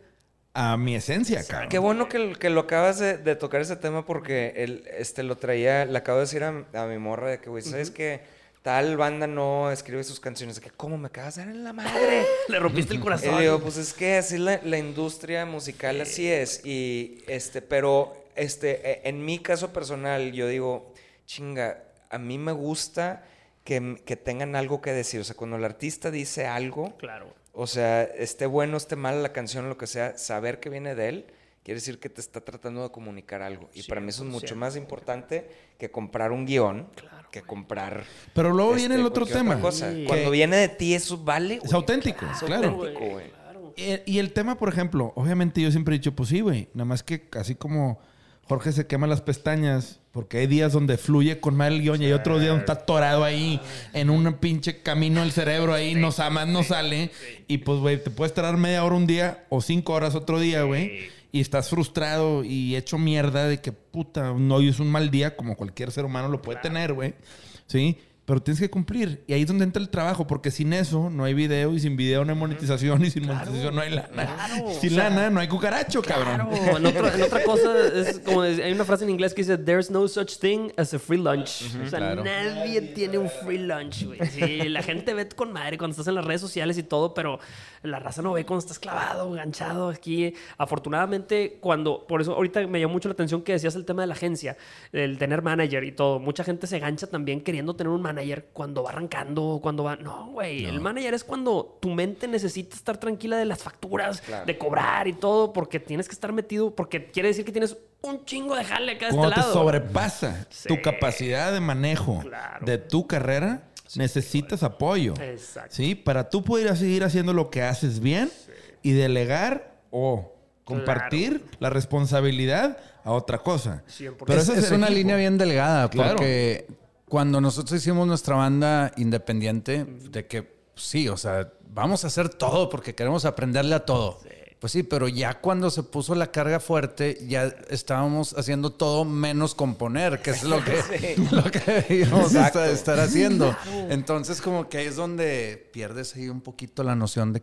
a mi esencia, cabrón. Qué bueno que, que lo acabas de, de tocar ese tema porque él, este, lo traía, le acabo de decir a, a mi morra de que, güey, ¿sabes que Tal banda no escribe sus canciones. Que, ¿cómo me acabas de dar en la madre? Le rompiste el Y corazón. le digo, pues es que así la, la industria musical así es. Y este, pero este, e- en mi caso personal, yo digo, chinga, a mí me gusta que, que tengan algo que decir. O sea, cuando el artista dice algo, Claro. o sea, esté bueno, esté mal la canción, lo que sea, saber que viene de él, quiere decir que te está tratando de comunicar algo. Y para mí eso es mucho 100%. más importante que comprar un guion, que comprar. Pero luego este, viene el otro cualquier otra tema. cosa. Sí. Cuando viene de ti, eso vale. Es auténtico, Es claro. auténtico, güey. Claro. Y, y el tema, por ejemplo, obviamente yo siempre he dicho, pues sí, güey. Nada más que así como Jorge se quema las pestañas, porque hay días donde fluye con mal guion y hay otro día donde está atorado ahí en un pinche camino del cerebro ahí, no más no sale. Y pues, güey, te puedes tardar media hora un día o cinco horas otro día, güey. Y estás frustrado y hecho mierda de que, puta, no, hoy es un mal día como cualquier ser humano lo puede tener, güey. ¿Sí? Pero tienes que cumplir. Y ahí es donde entra el trabajo, porque sin eso no hay video y sin video no hay monetización y sin monetización no hay lana. claro, sin o sea, lana no hay cucaracho, cabrón. Claro, en, otro- en otra cosa, es como hay una frase en inglés que dice: There's no such thing as a free lunch. o sea, claro. nadie tiene un free lunch, güey. Sí, la gente ve con madre cuando estás en las redes sociales y todo, pero la raza no ve cuando estás clavado, enganchado aquí. Afortunadamente, cuando. Por eso, ahorita me llamó mucho la atención que decías el tema de la agencia, el tener manager y todo. Mucha gente se gancha también queriendo tener un manager cuando va arrancando, cuando va. No, güey. El manager es cuando tu mente necesita estar tranquila de las facturas, Claro. de cobrar y todo, porque tienes que estar metido, porque quiere decir que tienes un chingo de jale acá de Cuando este te lado. sobrepasa Sí. tu capacidad de manejo Claro. de tu carrera, necesitas apoyo. Exacto. ¿Sí? Para tú poder seguir haciendo lo que haces bien y delegar o compartir la responsabilidad a otra cosa. 100%. Pero es, ese es una equipo. línea bien delgada Claro. porque cuando nosotros hicimos nuestra banda independiente, de que sí, o sea, vamos a hacer todo porque queremos aprenderle a todo. Pues sí, pero ya cuando se puso la carga fuerte, ya estábamos haciendo todo menos componer, que es lo que, lo que debíamos estar, estar haciendo. Entonces, como que ahí es donde pierdes ahí un poquito la noción de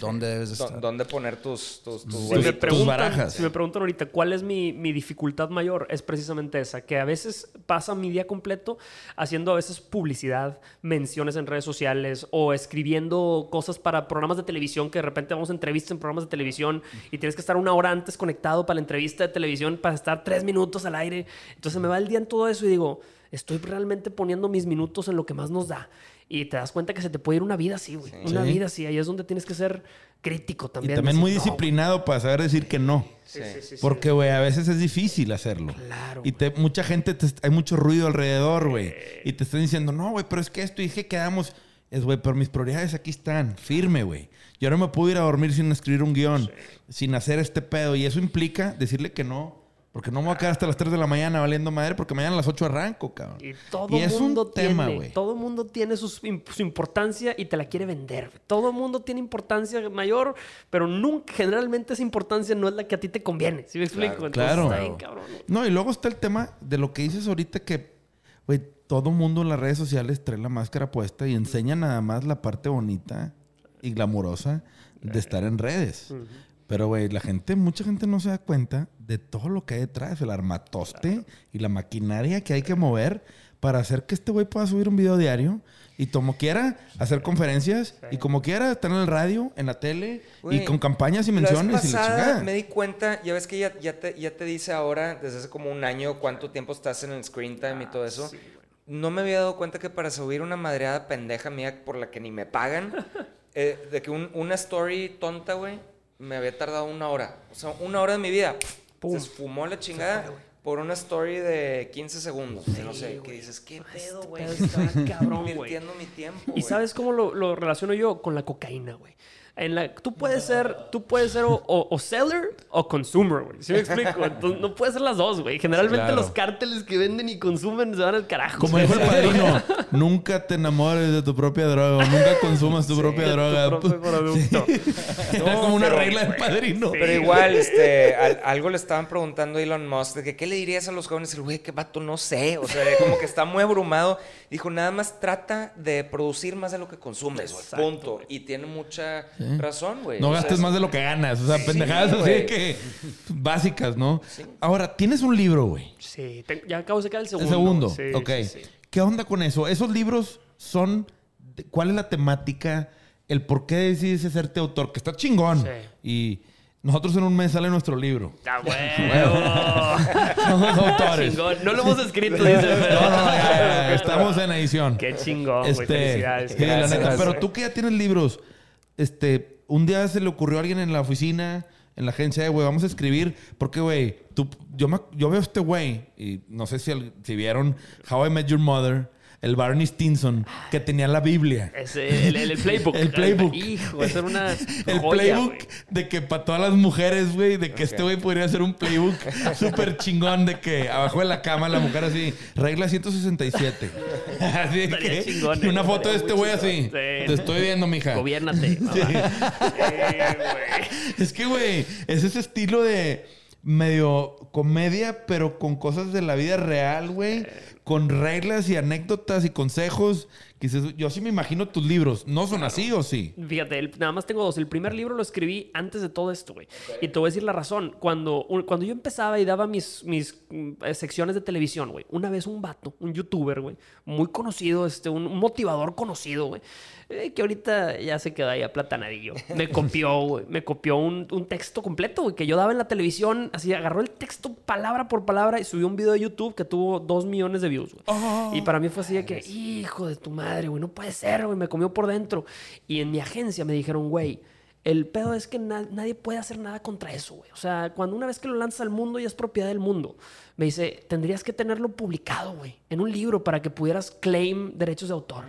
dónde debes de Dó- estar. ¿Dónde poner tus, tus, tus Si me, huevitos? tus preguntan, barajas. si me preguntan ahorita cuál es mi, mi dificultad mayor, es precisamente esa, que a veces pasa mi día completo haciendo a veces publicidad, menciones en redes sociales o escribiendo cosas para programas de televisión, que de repente vamos a entrevistas en programas de televisión y tienes que estar una hora antes conectado para la entrevista de televisión para estar tres minutos al aire. Entonces me va el día en todo eso y digo, estoy realmente poniendo mis minutos en lo que más nos da. Y te das cuenta que se te puede ir una vida así, güey. Una vida así. Ahí es donde tienes que ser crítico Y también. también muy decir, "No, disciplinado para saber decir que no. Sí, sí, sí. Porque, güey, a veces es difícil hacerlo. Claro, Y te- mucha gente, te- hay mucho ruido alrededor, güey. Y te están diciendo, no, güey, pero es que esto y que quedamos. Es, güey, pero mis prioridades aquí están, firme, güey. Yo no me puedo ir a dormir sin escribir un guion, sin hacer este pedo. Y eso implica decirle que no Porque no me voy a quedar hasta las 3 de la mañana valiendo madre porque mañana a las 8 arranco, cabrón. Y todo Y es un mundo tema, tiene, güey. todo mundo tiene sus im- su importancia y te la quiere vender. Todo mundo tiene importancia mayor, pero nunca, generalmente esa importancia no es la que a ti te conviene. ¿Sí me explico? Entonces, Claro. está bien, cabrón. No, y luego está el tema de lo que dices ahorita que, güey, todo mundo en las redes sociales trae la máscara puesta y enseña nada más la parte bonita y glamurosa de estar en redes. Pero, güey, la gente, mucha gente no se da cuenta de todo lo que hay detrás, el armatoste y la maquinaria que hay que mover para hacer que este güey pueda subir un video diario y como quiera hacer conferencias y como quiera estar en el radio, en la tele y con campañas y La vez menciones y la pasada chingada. me di cuenta, ya ves que ya, ya, te, ya te dice ahora, desde hace como un año, cuánto tiempo estás en el screen time y todo eso. no me había dado cuenta que para subir una madreada pendeja mía por la que ni me pagan, eh, de que un- una story tonta, güey, me había tardado una hora. O sea, una hora de mi vida. Se esfumó la chingada por una story de 15 segundos. no sé, que dices, ¿qué pedo, este güey? está cabrón, güey. invirtiendo mi tiempo, ¿Y güey? sabes cómo lo, lo relaciono yo con la cocaína, güey? En la, tú puedes ser, tú puedes ser o, o- o seller o consumer, güey. ¿Sí me explico? Entonces, no puedes ser las dos, güey. Generalmente Claro. los cárteles que venden y consumen se van al carajo. Como dijo el padrino, nunca te enamores de tu propia droga, o nunca consumas tu propia tu droga. propio producto. Era No, como una pero, regla del padrino. sí. Pero igual, este, al- algo le estaban preguntando a Elon Musk de que qué le dirías a los jóvenes. El güey, qué vato, no sé. O sea, como que está muy abrumado. Dijo, nada más trata de producir más de lo que consumes. Exacto, Punto. Y tiene mucha razón, güey. No O sea, gastes es- más de lo que ganas. O sea, Sí, pendejadas así güey. de que básicas, ¿no? Ahora, tienes un libro, güey. Sí, te- ya acabo de sacar el El segundo. segundo. Sí, ok. sí, sí. ¿Qué onda con eso? ¿Esos libros son... de- ¿Cuál es la temática? ¿El por qué decides hacerte autor? Que está chingón. Sí. Y nosotros en un mes sale nuestro libro. ¡Ah, huevo! Somos autores. chingón. No lo hemos escrito, dice. pero- No, no, ya, ya, ya, estamos en edición. Qué chingón, güey. Este, Felicidades. sí, la Gracias. neta. Pero tú que ya tienes libros, este, un día se le ocurrió a alguien en la oficina, en la agencia, de, güey, vamos a escribir, porque, güey, yo, me- yo veo a este güey, y no sé si, si vieron How I Met Your Mother, el Barney Stinson, que tenía la Biblia. El, el- el playbook. El playbook. Hijo, esa era una El joya, playbook de que para todas las mujeres, güey, de que este güey podría hacer un playbook súper chingón de que abajo de la cama la mujer así, regla 167. Así de Estaría que, chingón, una eh. foto de este güey así. Sí. Te estoy viendo, mija. Gobiérnate. mamá. Sí, güey. Es que, güey, es ese estilo de medio comedia, pero con cosas de la vida real, güey. Con reglas y anécdotas y consejos. Que dices, yo sí me imagino tus libros. ¿No son así o sí? Fíjate, el- nada más tengo dos. El primer libro lo escribí antes de todo esto, güey. Y te voy a decir la razón. Cuando, un- cuando yo empezaba y daba mis, mis mm, eh, secciones de televisión, güey, una vez un vato, un youtuber, güey, muy conocido, este, un, un motivador conocido, güey, eh, que ahorita ya se queda ahí aplatanadillo. Me copió, güey. Me copió un, un texto completo, güey, que yo daba en la televisión. Así agarró el texto palabra por palabra y subió un video de YouTube que tuvo dos millones de views, güey. Y para mí fue así de que, hijo de tu madre, güey, no puede ser, güey, me comió por dentro. Y en mi agencia me dijeron, güey, el pedo es que na- nadie puede hacer nada contra eso, güey. O sea, cuando una vez que lo lanzas al mundo ya es propiedad del mundo. Me dice, tendrías que tenerlo publicado, güey, en un libro para que pudieras claim derechos de autor.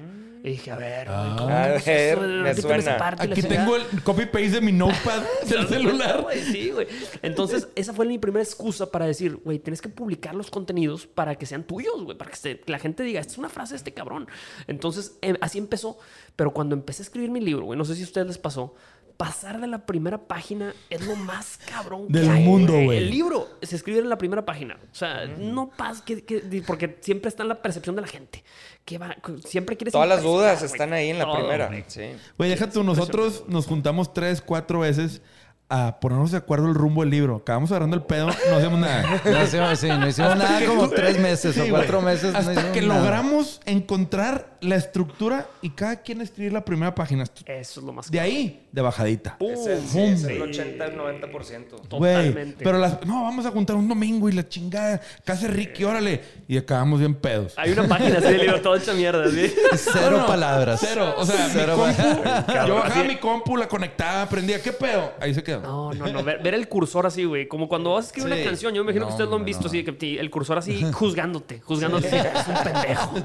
Y dije, a ver, güey, ¿cómo A es eso? ver, me Repíteme esa suena. parte Aquí tengo el copy-paste de mi notepad del celular. Güey, Sí, güey. Entonces, esa fue mi primera excusa para decir, güey, tienes que publicar los contenidos para que sean tuyos, güey, para que, se- que la gente diga, esta es una frase de este cabrón. Entonces, eh, así empezó. Pero cuando empecé a escribir mi libro, güey, no sé si a ustedes les pasó, pasar de la primera página es lo más cabrón que Del hay, mundo, güey. El libro se escribe en la primera página. O sea, no pasa, que, que- porque siempre está en la percepción de la gente. Que va, siempre quieres Todas las dudas están ahí en la Todo, primera. güey. Sí. Deja tú, nosotros nos juntamos tres, cuatro veces a ponernos de acuerdo el rumbo del libro. Acabamos agarrando el pedo, no hacemos nada. No hicimos, sí, no hicimos nada como tres meses Sí, o cuatro meses. no Hasta hicimos que nada. logramos encontrar la estructura y cada quien escribir la primera página. Eso es lo más De ahí, de bajadita. Es el, sí, Pum. es el 80 al 90%. Güey, Totalmente. pero las, no, vamos a juntar un domingo y la chingada, casi Ricky, órale. Y acabamos bien pedos. Hay una página así del libro, todo hecha mierda, ¿sí? Cero No, no, palabras. Cero. O sea, Cero mi compu, yo bajaba mi compu, la conectaba, prendía. ¿Qué pedo? Ahí se quedó. No, no, no. Ver, ver el cursor así, güey. Como cuando vas a escribir Sí. una canción. Yo me imagino que ustedes lo han visto no. así, que el cursor así juzgándote, juzgándote. Es un pendejo. no,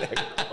De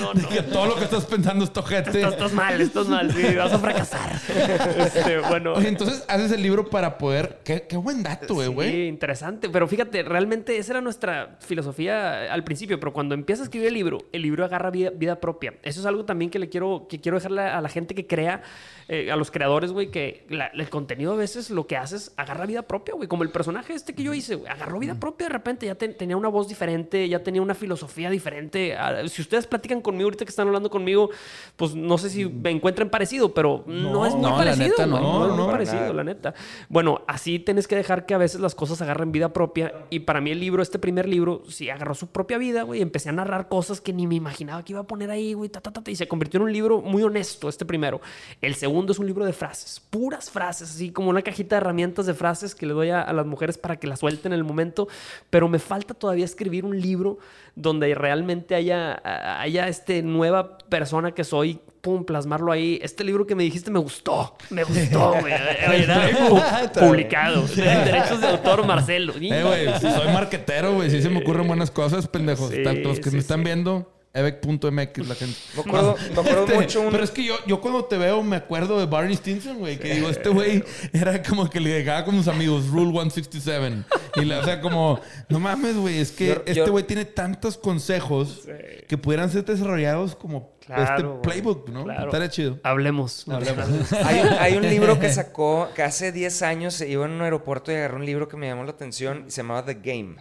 no. que todo lo que estás pensando es tojete. Estás, estás mal, estás mal, sí, vas a fracasar. Este, bueno. Oye, entonces haces el libro para poder. Qué, qué buen dato, eh, güey. Sí, interesante. Pero fíjate, realmente esa era nuestra filosofía al principio. Pero cuando empiezas a escribir el libro, el libro agarra vida, vida propia. Eso es algo también que le quiero, que quiero dejarle a la gente que crea, eh, a los creadores, güey, que la- el contenido a veces lo que haces agarra vida propia, güey. Como el personaje este que yo hice, güey, agarró vida propia de repente. Ya te- tenía una voz diferente, ya tenía una filosofía diferente. Si ustedes platican conmigo ahorita que están hablando conmigo, pues no sé si me encuentren parecido, pero no, es muy no, la parecido. neta no. No, es muy no, para parecido, nada. la neta. Bueno, así tienes que dejar que a veces las cosas agarren vida propia. Y para mí el libro, este primer libro, sí agarró su propia vida, güey. Empecé a narrar cosas que ni me imaginaba que iba a poner ahí, güey. ta, ta, ta, ta, y se convirtió en un libro muy honesto, este primero. El segundo es un libro de frases, puras frases, así como una cajita de herramientas de frases que le doy a, a las mujeres para que las suelten en el momento. Pero me falta todavía escribir un libro donde realmente haya, haya este nueva persona que soy pum, plasmarlo ahí. Este libro que me dijiste me gustó. Me gustó, güey. Pu- publicado. De- Derechos de autor, Marcelo. Eh, güey, soy marquetero, güey. Si se me ocurren buenas cosas, pendejos. Sí, Tanto los que sí, me están viendo, ebec.mx, la gente. Me acuerdo, me acuerdo Este, mucho un... Pero es que yo, yo cuando te veo me acuerdo de Barney Stinson, güey. Que digo, este güey era como que le dejaba con sus amigos Rule 167. Y le, o sea, como, no mames, güey. Es que Yo- este yo- güey tiene tantos consejos que pudieran ser desarrollados como Claro, este playbook, ¿no? Claro. Estaría chido. Hablemos. Hablemos. Hay un, hay un libro que sacó que hace 10 años se iba en un aeropuerto y agarró un libro que me llamó la atención y se llamaba The Game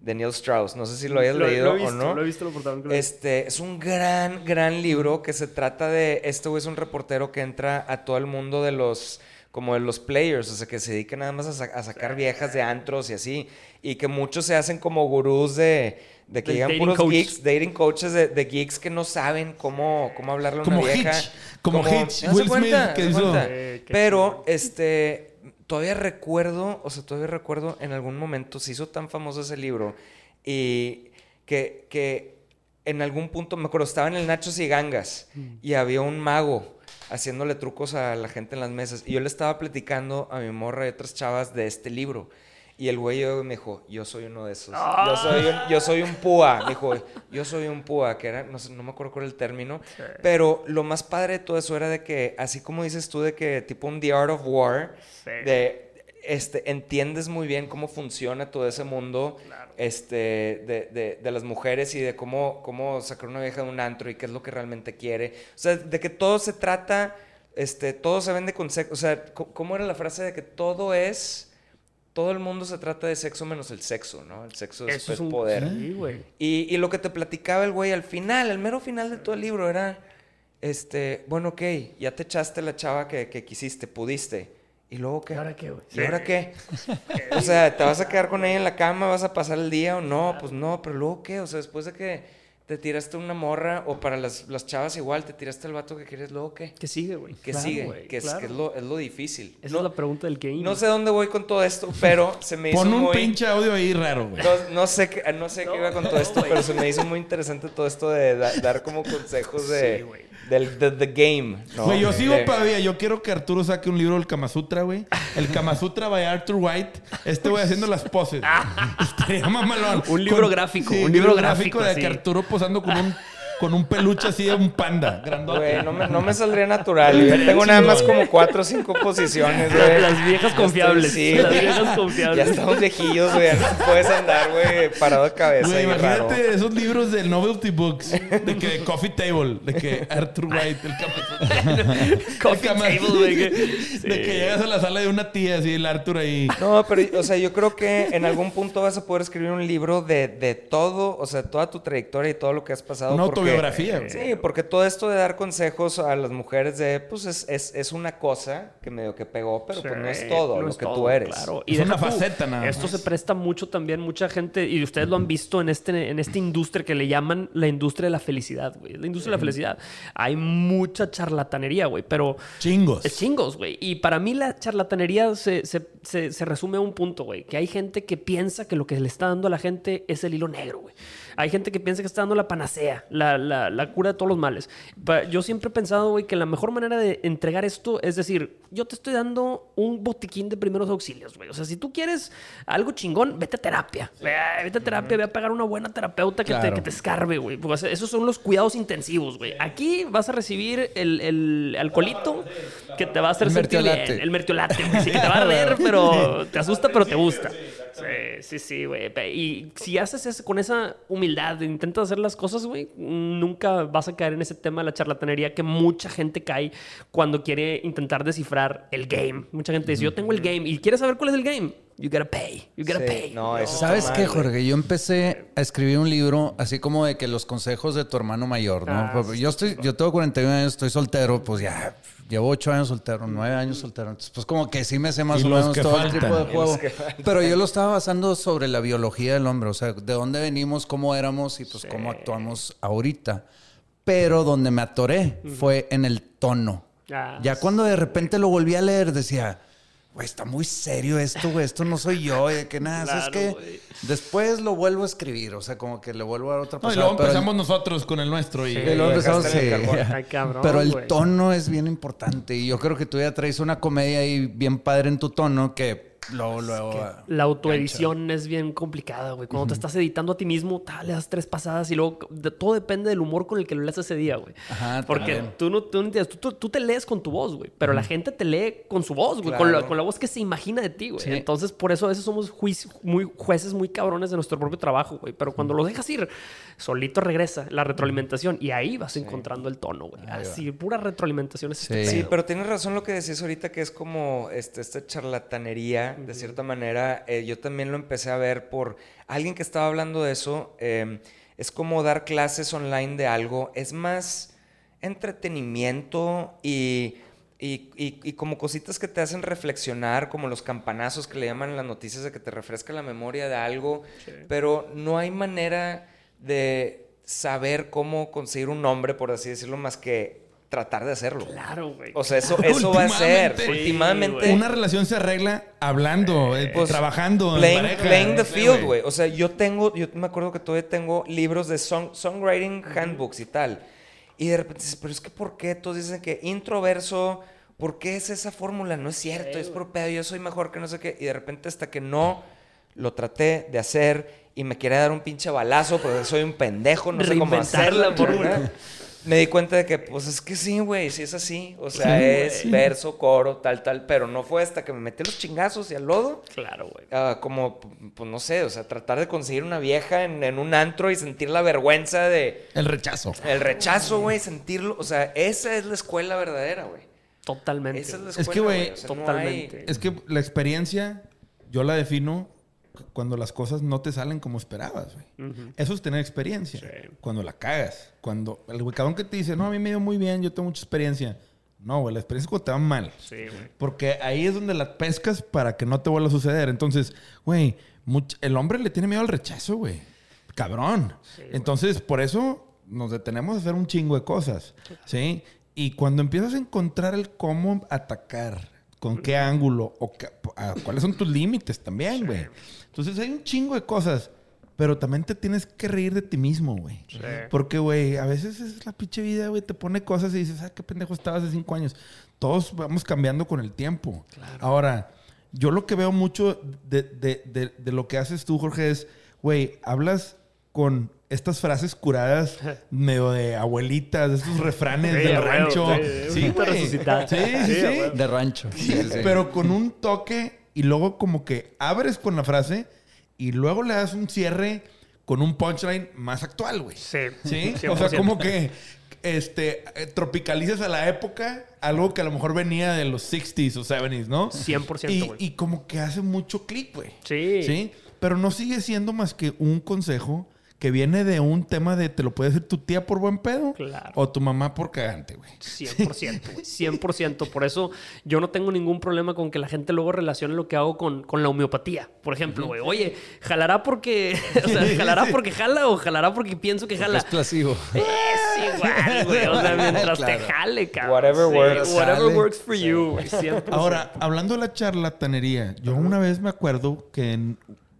de Neil Strauss. No sé si lo hayas leído he visto, o no. Lo he visto, lo portaron, creo. Este es un gran, gran libro que se trata de. Este güey es un reportero que entra a todo el mundo de los. Como de los players, o sea, que se dedican nada más a, sa- a sacar viejas de antros y así. Y que muchos se hacen como gurús de. De que llegan puros coach. geeks, dating coaches de, de geeks que no saben cómo, cómo hablarle a una Como vieja. Hitch, como Hitch, ¿Haz de Will cuenta? Smith, que ¿Haz de hizo- cuenta? Eh, Pero, este, todavía recuerdo, o sea, todavía recuerdo en algún momento se hizo tan famoso ese libro y que, que en algún punto, me acuerdo, estaba en el Nachos y Gangas y había un mago haciéndole trucos a la gente en las mesas y yo le estaba platicando a mi morra y otras chavas de este libro. Y el güey me dijo, yo soy uno de esos. Yo soy un, yo soy un púa. Me dijo, yo soy un púa, que era, no, sé, no me acuerdo cuál era el término. Pero lo más padre de todo eso era de que, así como dices tú, de que tipo un The Art of War, Sí. de, este, entiendes muy bien cómo funciona todo ese mundo este, de, de- de las mujeres y de cómo, cómo sacar una vieja de un antro y qué es lo que realmente quiere. O sea, de que todo se trata, este, todo se vende con sexo. O sea, ¿cómo era la frase de que todo es... Todo el mundo se trata de sexo menos el sexo, ¿no? El sexo es, Eso es un poder. Sí, güey. Y, y lo que te platicaba el güey al final, el mero final de todo el libro era, este, bueno, ok, ya te echaste la chava que, que quisiste, pudiste. ¿Y luego qué? ¿Y ahora qué, güey? ¿Y ahora qué? o sea, ¿te vas a quedar con ella en la cama? ¿Vas a pasar el día o no? Pues no, pero luego qué? O sea, después de que te tiraste una morra o para las, las chavas igual, te tiraste el vato que quieres, ¿luego qué? ¿Qué sigue, güey? ¿Qué Claro, sigue? güey, que es, claro. que es lo, es lo difícil. Esa no, es la pregunta del game. no sé dónde voy con todo esto, pero se me hizo Pon un muy... pinche audio ahí raro, güey. No, no sé qué, no sé qué iba con todo esto, pero se me hizo muy interesante todo esto de da- dar como consejos de, Sí, güey. Del de- the game. ¿no? Güey, yo sigo De- todavía. Yo quiero que Arturo saque un libro del Kama Sutra, güey. El Kama Sutra by Arthur White. Este güey haciendo las poses. Estaría mamalón. Un libro gráfico, un libro gráfico, de así. que Arturo posando con un, con un peluche así de un panda. Grandote. Güey, no me, no me saldría natural. Yo tengo nada más como cuatro o cinco posiciones, güey. Las viejas Ya confiables. estoy- sí, las viejas Ya confiables. estamos viejillos, güey. Ya no puedes andar, güey, parado de cabeza. Güey, raro. imagínate esos libros de novelty books. De que de Coffee Table. De que Arthur White, el Sutra. Coffee El table, güey. que- De que llegas a la sala de una tía, así el Arthur ahí. No, pero, o sea, yo creo que en algún punto vas a poder escribir un libro de, de todo, o sea, toda tu trayectoria y todo lo que has pasado. Una porque- Sí, porque todo esto de dar consejos a las mujeres de, pues es, es, es una cosa que medio que pegó, pero pues no es Sí, todo no lo es que todo, tú eres. Claro. Es deja una faceta nada Esto más. se presta mucho también, mucha gente, y ustedes lo han visto en, este, en esta industria que le llaman la industria de la felicidad, güey. La industria de la felicidad. Hay mucha charlatanería, güey, pero... Chingos. Es chingos, güey. Y para mí la charlatanería se, se- se- se resume a un punto, güey. Que hay gente que piensa que lo que le está dando a la gente es el hilo negro, güey. Hay gente que piensa que está dando la panacea, la, la- la cura de todos los males. Yo siempre he pensado, güey, que la mejor manera de entregar esto es decir, yo te estoy dando un botiquín de primeros auxilios, güey. O sea, si tú quieres algo chingón, vete a terapia. Ve Vete a terapia, ve a pagar una buena terapeuta que, te, que te escarbe, güey. Porque, o sea, esos son los cuidados intensivos, güey. Aquí vas a recibir el, el alcoholito que te va a hacer El sentir bien. El mertiolate, güey. Sí, que te va a arder, pero te asusta, pero te gusta. Sí, sí, sí, güey. Y si haces eso con esa humildad, intentas hacer las cosas, güey, nunca vas a caer en ese tema de la charlatanería que mucha gente cae cuando quiere intentar descifrar el game. Mucha gente dice, yo tengo el game y quieres saber cuál es el game. You gotta pay. You gotta Sí, pay. no, eso ¿Sabes qué. Jorge? Yo empecé a escribir un libro así como de que los consejos de tu hermano mayor, ¿no? Ah, Pues, yo estoy, yo tengo 41 años, estoy soltero, pues ya llevo 8 años soltero, 9 años soltero. Entonces, pues como que sí me sé más o menos todo el tipo de juego. Pero yo lo estaba basando sobre la biología del hombre, o sea, de dónde venimos, cómo éramos y pues cómo actuamos ahorita. Pero donde me atoré fue en el tono. Ah, Ya cuando de repente lo volví a leer, decía, güey, está muy serio esto, güey, esto no soy yo, y de que nada, Claro, es que después lo vuelvo a escribir, o sea, como que le vuelvo a dar otra No, y luego pero el- empezamos nosotros con el nuestro y... Sí. y luego empezamos, sí. Ay, cabrón, Pero el tono es bien importante y yo creo que tú ya traes una comedia ahí bien padre en tu tono que luego, luego... ah, La autoedición es bien complicada, güey. Cuando te estás editando a ti mismo, ta, le das tres pasadas y luego de- todo depende del humor con el que lo lees ese día, güey. Ajá, Porque también. tú no, tú no entiendes, tú, tú- tú te lees con tu voz, güey, pero la gente te lee con su voz, güey, con, la, Claro. con la voz que se imagina de ti, güey. Sí. Entonces, por eso a veces somos muy, jueces muy cabrones de nuestro propio trabajo, güey. Pero cuando lo dejas ir, solito regresa la retroalimentación y ahí vas encontrando el tono, güey. Así, pura retroalimentación es Sí. este Sí, pedo. pero tienes razón lo que decís ahorita, que es como este, esta charlatanería, de cierta manera. Eh, yo también lo empecé a ver por alguien que estaba hablando de eso. eh, es como dar clases online de algo. Es más entretenimiento y, y, y- y como cositas que te hacen reflexionar, como los campanazos que le llaman en las noticias de que te refresca la memoria de algo. Pero no hay manera de saber cómo conseguir un nombre, por así decirlo, más que tratar de hacerlo. Claro, güey. O sea, eso, eso va a ser. Últimamente. Una relación se arregla hablando, eh, pues, trabajando. en Playing, pareja, playing the field, güey. O sea, yo tengo, yo me acuerdo que todavía tengo libros de song, songwriting handbooks y tal. Y de repente dices, pero es que ¿por qué? Todos dicen que introverso, ¿por qué es esa fórmula? No es cierto, es por pedo, yo soy mejor que no sé qué. Y de repente hasta que no lo traté de hacer y me quiere dar un pinche balazo porque soy un pendejo, no sé cómo hacerla. la fórmula. Me di cuenta de que, pues es que sí, güey, sí es así. O sea, es verso, coro, tal, tal. Pero no fue hasta que me metí los chingazos y al lodo. Claro, güey. ah, como, pues no sé, o sea, tratar de conseguir una vieja en, en un antro y sentir la vergüenza de El rechazo. el rechazo, güey, sentirlo. O sea, esa es la escuela verdadera, güey. Totalmente. Esa es la Es escuela. que, güey, o sea, no hay- totalmente. Es que la experiencia, yo la defino cuando las cosas no te salen como esperabas, güey. Eso es tener experiencia. Cuando la cagas. Cuando el güey cabrón que te dice, no, a mí me dio muy bien, yo tengo mucha experiencia. No, güey, la experiencia es cuando te va mal. Sí, güey. Porque ahí es donde la pescas para que no te vuelva a suceder. Entonces, güey, el hombre le tiene miedo al rechazo, güey. Cabrón. Entonces, por eso nos detenemos a hacer un chingo de cosas. ¿Sí? Y cuando empiezas a encontrar el cómo atacar, con qué ángulo, o qué- a- cuáles son tus límites también, güey. Entonces, hay un chingo de cosas. Pero también te tienes que reír de ti mismo, güey. Porque, güey, a veces es la pinche vida, güey, te pone cosas y dices, ah, qué pendejo estaba hace cinco años. Todos vamos cambiando con el tiempo. Ahora, yo lo que veo mucho de, de- de- de lo que haces tú, Jorge, es, güey, hablas con estas frases curadas medio de abuelitas, estos refranes Sí, del rancho. sí, Sí, güey. Sí, sí, Sí, sí. a huevo. De rancho. Sí, sí, sí. Pero con un toque y luego como que abres con la frase y luego le das un cierre con un punchline más actual, güey. Sí. ¿Sí? O sea, 100%. como que este, eh, tropicalizas a la época algo que a lo mejor venía de los 60s o 70s, ¿no? 100%, Y, güey. y como que hace mucho clic, güey. Sí. Sí. Pero no sigue siendo más que un consejo que viene de un tema de te lo puede decir tu tía por buen pedo Claro. o tu mamá por cagante, güey. 100%, güey. 100%. Por eso yo no tengo ningún problema con que la gente luego relacione lo que hago con, con la homeopatía. Por ejemplo, güey, oye, ¿jalará porque... O sea, ¿jalará porque jala o jalará porque pienso que jala? Es placebo. Es igual, güey. O sea, mientras te jale, cabrón. Whatever works. Whatever works for you, güey. 100%. Ahora, hablando de la charlatanería, yo una vez me acuerdo que en-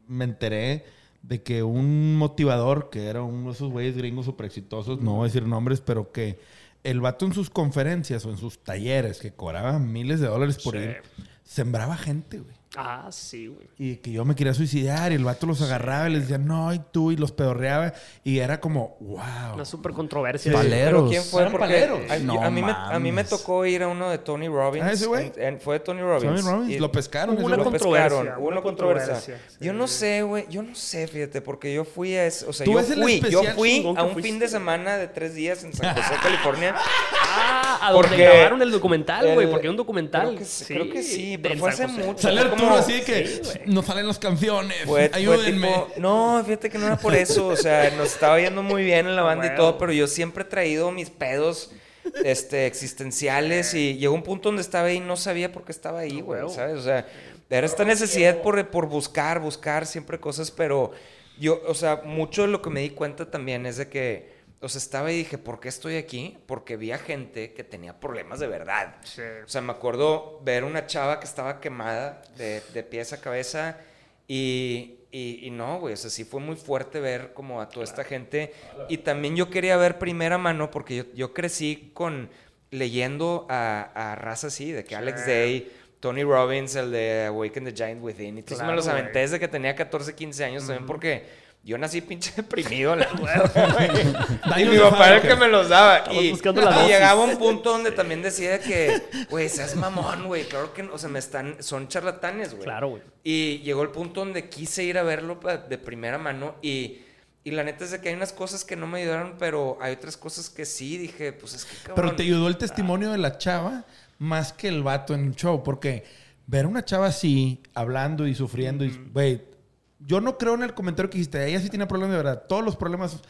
me enteré de que un motivador, que era uno de esos güeyes gringos súper exitosos, no voy a decir nombres, pero que el vato en sus conferencias o en sus talleres, que cobraba miles de dólares por Sí. ir, sembraba gente, güey. Ah, sí, güey. Y que yo me quería suicidar y el vato los agarraba y les decía, no, y tú, y los pedorreaba. Y era como, wow. Una súper controversia. Sí. Paleros. Pero ¿quién fue? Eran paleros. a, No a mí me, a mí me mames. tocó ir a uno de Tony Robbins. Ah, ese güey. En- en- fue de Tony Robbins. Tony Robbins, Y- lo pescaron. Hubo una lo controversia, pescaron, hubo una controversia. sí. Yo no sé, güey. Yo no sé, fíjate, porque yo fui a ese. O sea, Tú yo fui, yo fui a un fin de semana de tres días en San José, California. Ah, a donde grabaron el documental, güey, porque hay un documental. Creo que, sí, creo que sí, pero fue hace mucho. Arturo así de que Sí, güey. no salen las canciones. Fue, fue Ayúdenme. tipo, no, fíjate que no era por eso, o sea, nos estaba yendo muy bien en la banda y todo, pero yo siempre he traído mis pedos este, existenciales y llegó un punto donde estaba ahí y no sabía por qué estaba ahí, güey. ¿sabes? O sea, era esta necesidad por, por buscar, buscar siempre cosas, pero yo, o sea, mucho de lo que me di cuenta también es de que, o sea, estaba y dije, ¿por qué estoy aquí? Porque vi a gente que tenía problemas de verdad. Sí. O sea, me acuerdo ver una chava que estaba quemada de, de pies a cabeza y, y, y no, güey, o sea, sí fue muy fuerte ver como a toda esta gente. Y también yo quería ver primera mano porque yo, yo crecí con leyendo a, a raza así, de que Alex Day, Tony Robbins, el de Awaken the Giant Within, y todos me Claro, los aventé desde que tenía 14, 15 años también porque... Yo nací pinche deprimido, la güey. Y mi papá era el que me los daba. Y, llegaba un punto donde también decía que, güey, seas mamón, güey. Claro que, no, o sea, me están, son charlatanes, güey. Claro, güey. Y llegó el punto donde quise ir a verlo de primera mano y, y la neta es de que hay unas cosas que no me ayudaron, pero hay otras cosas que sí. Dije, pues es que cabrón. Pero te ayudó el testimonio de la chava más que el vato en el show. Porque ver a una chava así, hablando y sufriendo, y, güey, yo no creo en el comentario que dijiste, ella sí tiene problemas de verdad. Todos los problemas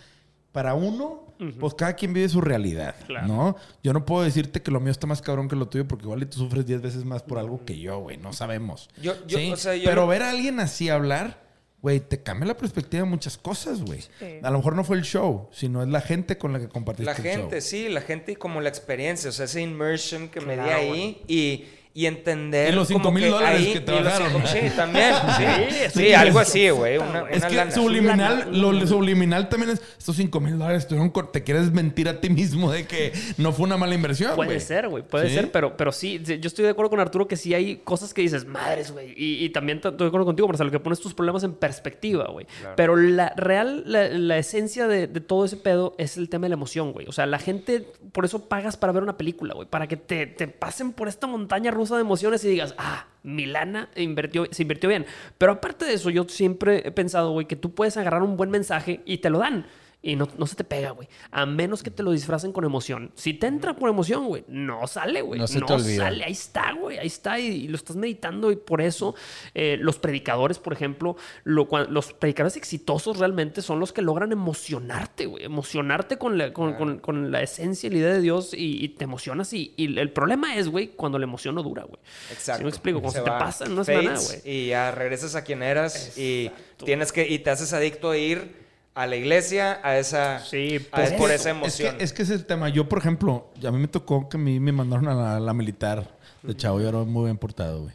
para uno, pues cada quien vive su realidad, Claro. ¿no? Yo no puedo decirte que lo mío está más cabrón que lo tuyo porque igual y tú sufres 10 veces más por algo que yo, güey. No sabemos. Yo- yo- ¿sí? o sea, yo Pero lo- ver a alguien así hablar, güey, te cambia la perspectiva de muchas cosas, güey. A lo mejor no fue el show, sino es la gente con la que compartiste La el gente, show. sí, la gente y como la experiencia, o sea, ese immersion que me di Claro, ahí y, y entender. Y los como 5,000 dólares ahí- que te y los Sí, también. Sí, Sí, sí, algo así, güey. Una, Es una que lana. subliminal, lo subliminal también es estos 5 mil dólares estuvieron te quieres mentir a ti mismo de que no fue una mala inversión. Puede güey. ser, güey, puede ¿Sí? ser, pero, pero sí, yo estoy de acuerdo con Arturo que sí hay cosas que dices, madres, güey, y, y también estoy de acuerdo contigo, Marcelo, que pones tus problemas en perspectiva, güey. Pero la real, la, la esencia de, de todo ese pedo es el tema de la emoción, güey. O sea, la gente, por eso pagas para ver una película, güey, para que te, te pasen por esta montaña rusa de emociones y digas, ah, Milana invirtió, se invirtió bien. Pero aparte de eso, yo siempre he pensado, güey, que tú puedes agarrar un buen mensaje y te lo dan. Y no, no se te pega, güey. A menos que te lo disfracen con emoción. Si te entra por emoción, güey, no sale, güey. No se te olvida. sale. Ahí está, güey. Ahí está. Y, y lo estás meditando. Y por eso eh, los predicadores, por ejemplo, lo, los predicadores exitosos realmente son los que logran emocionarte, güey. Emocionarte con la, con, con- con la esencia y la idea de Dios y, y te emocionas. Y, y el problema es, güey, cuando la emoción no dura, güey. Exacto. ¿Sí me explico? Cuando se, te pasa en una semana, fades, güey. Y ya regresas a quien eras y tienes que y te haces adicto a ir a la iglesia a esa Sí, a- por por, esa emoción. Es que, es que ese es el tema. Yo, por ejemplo, a mí me tocó que a mí me mandaron a la, la militar de chavo. Yo era muy bien portado, güey.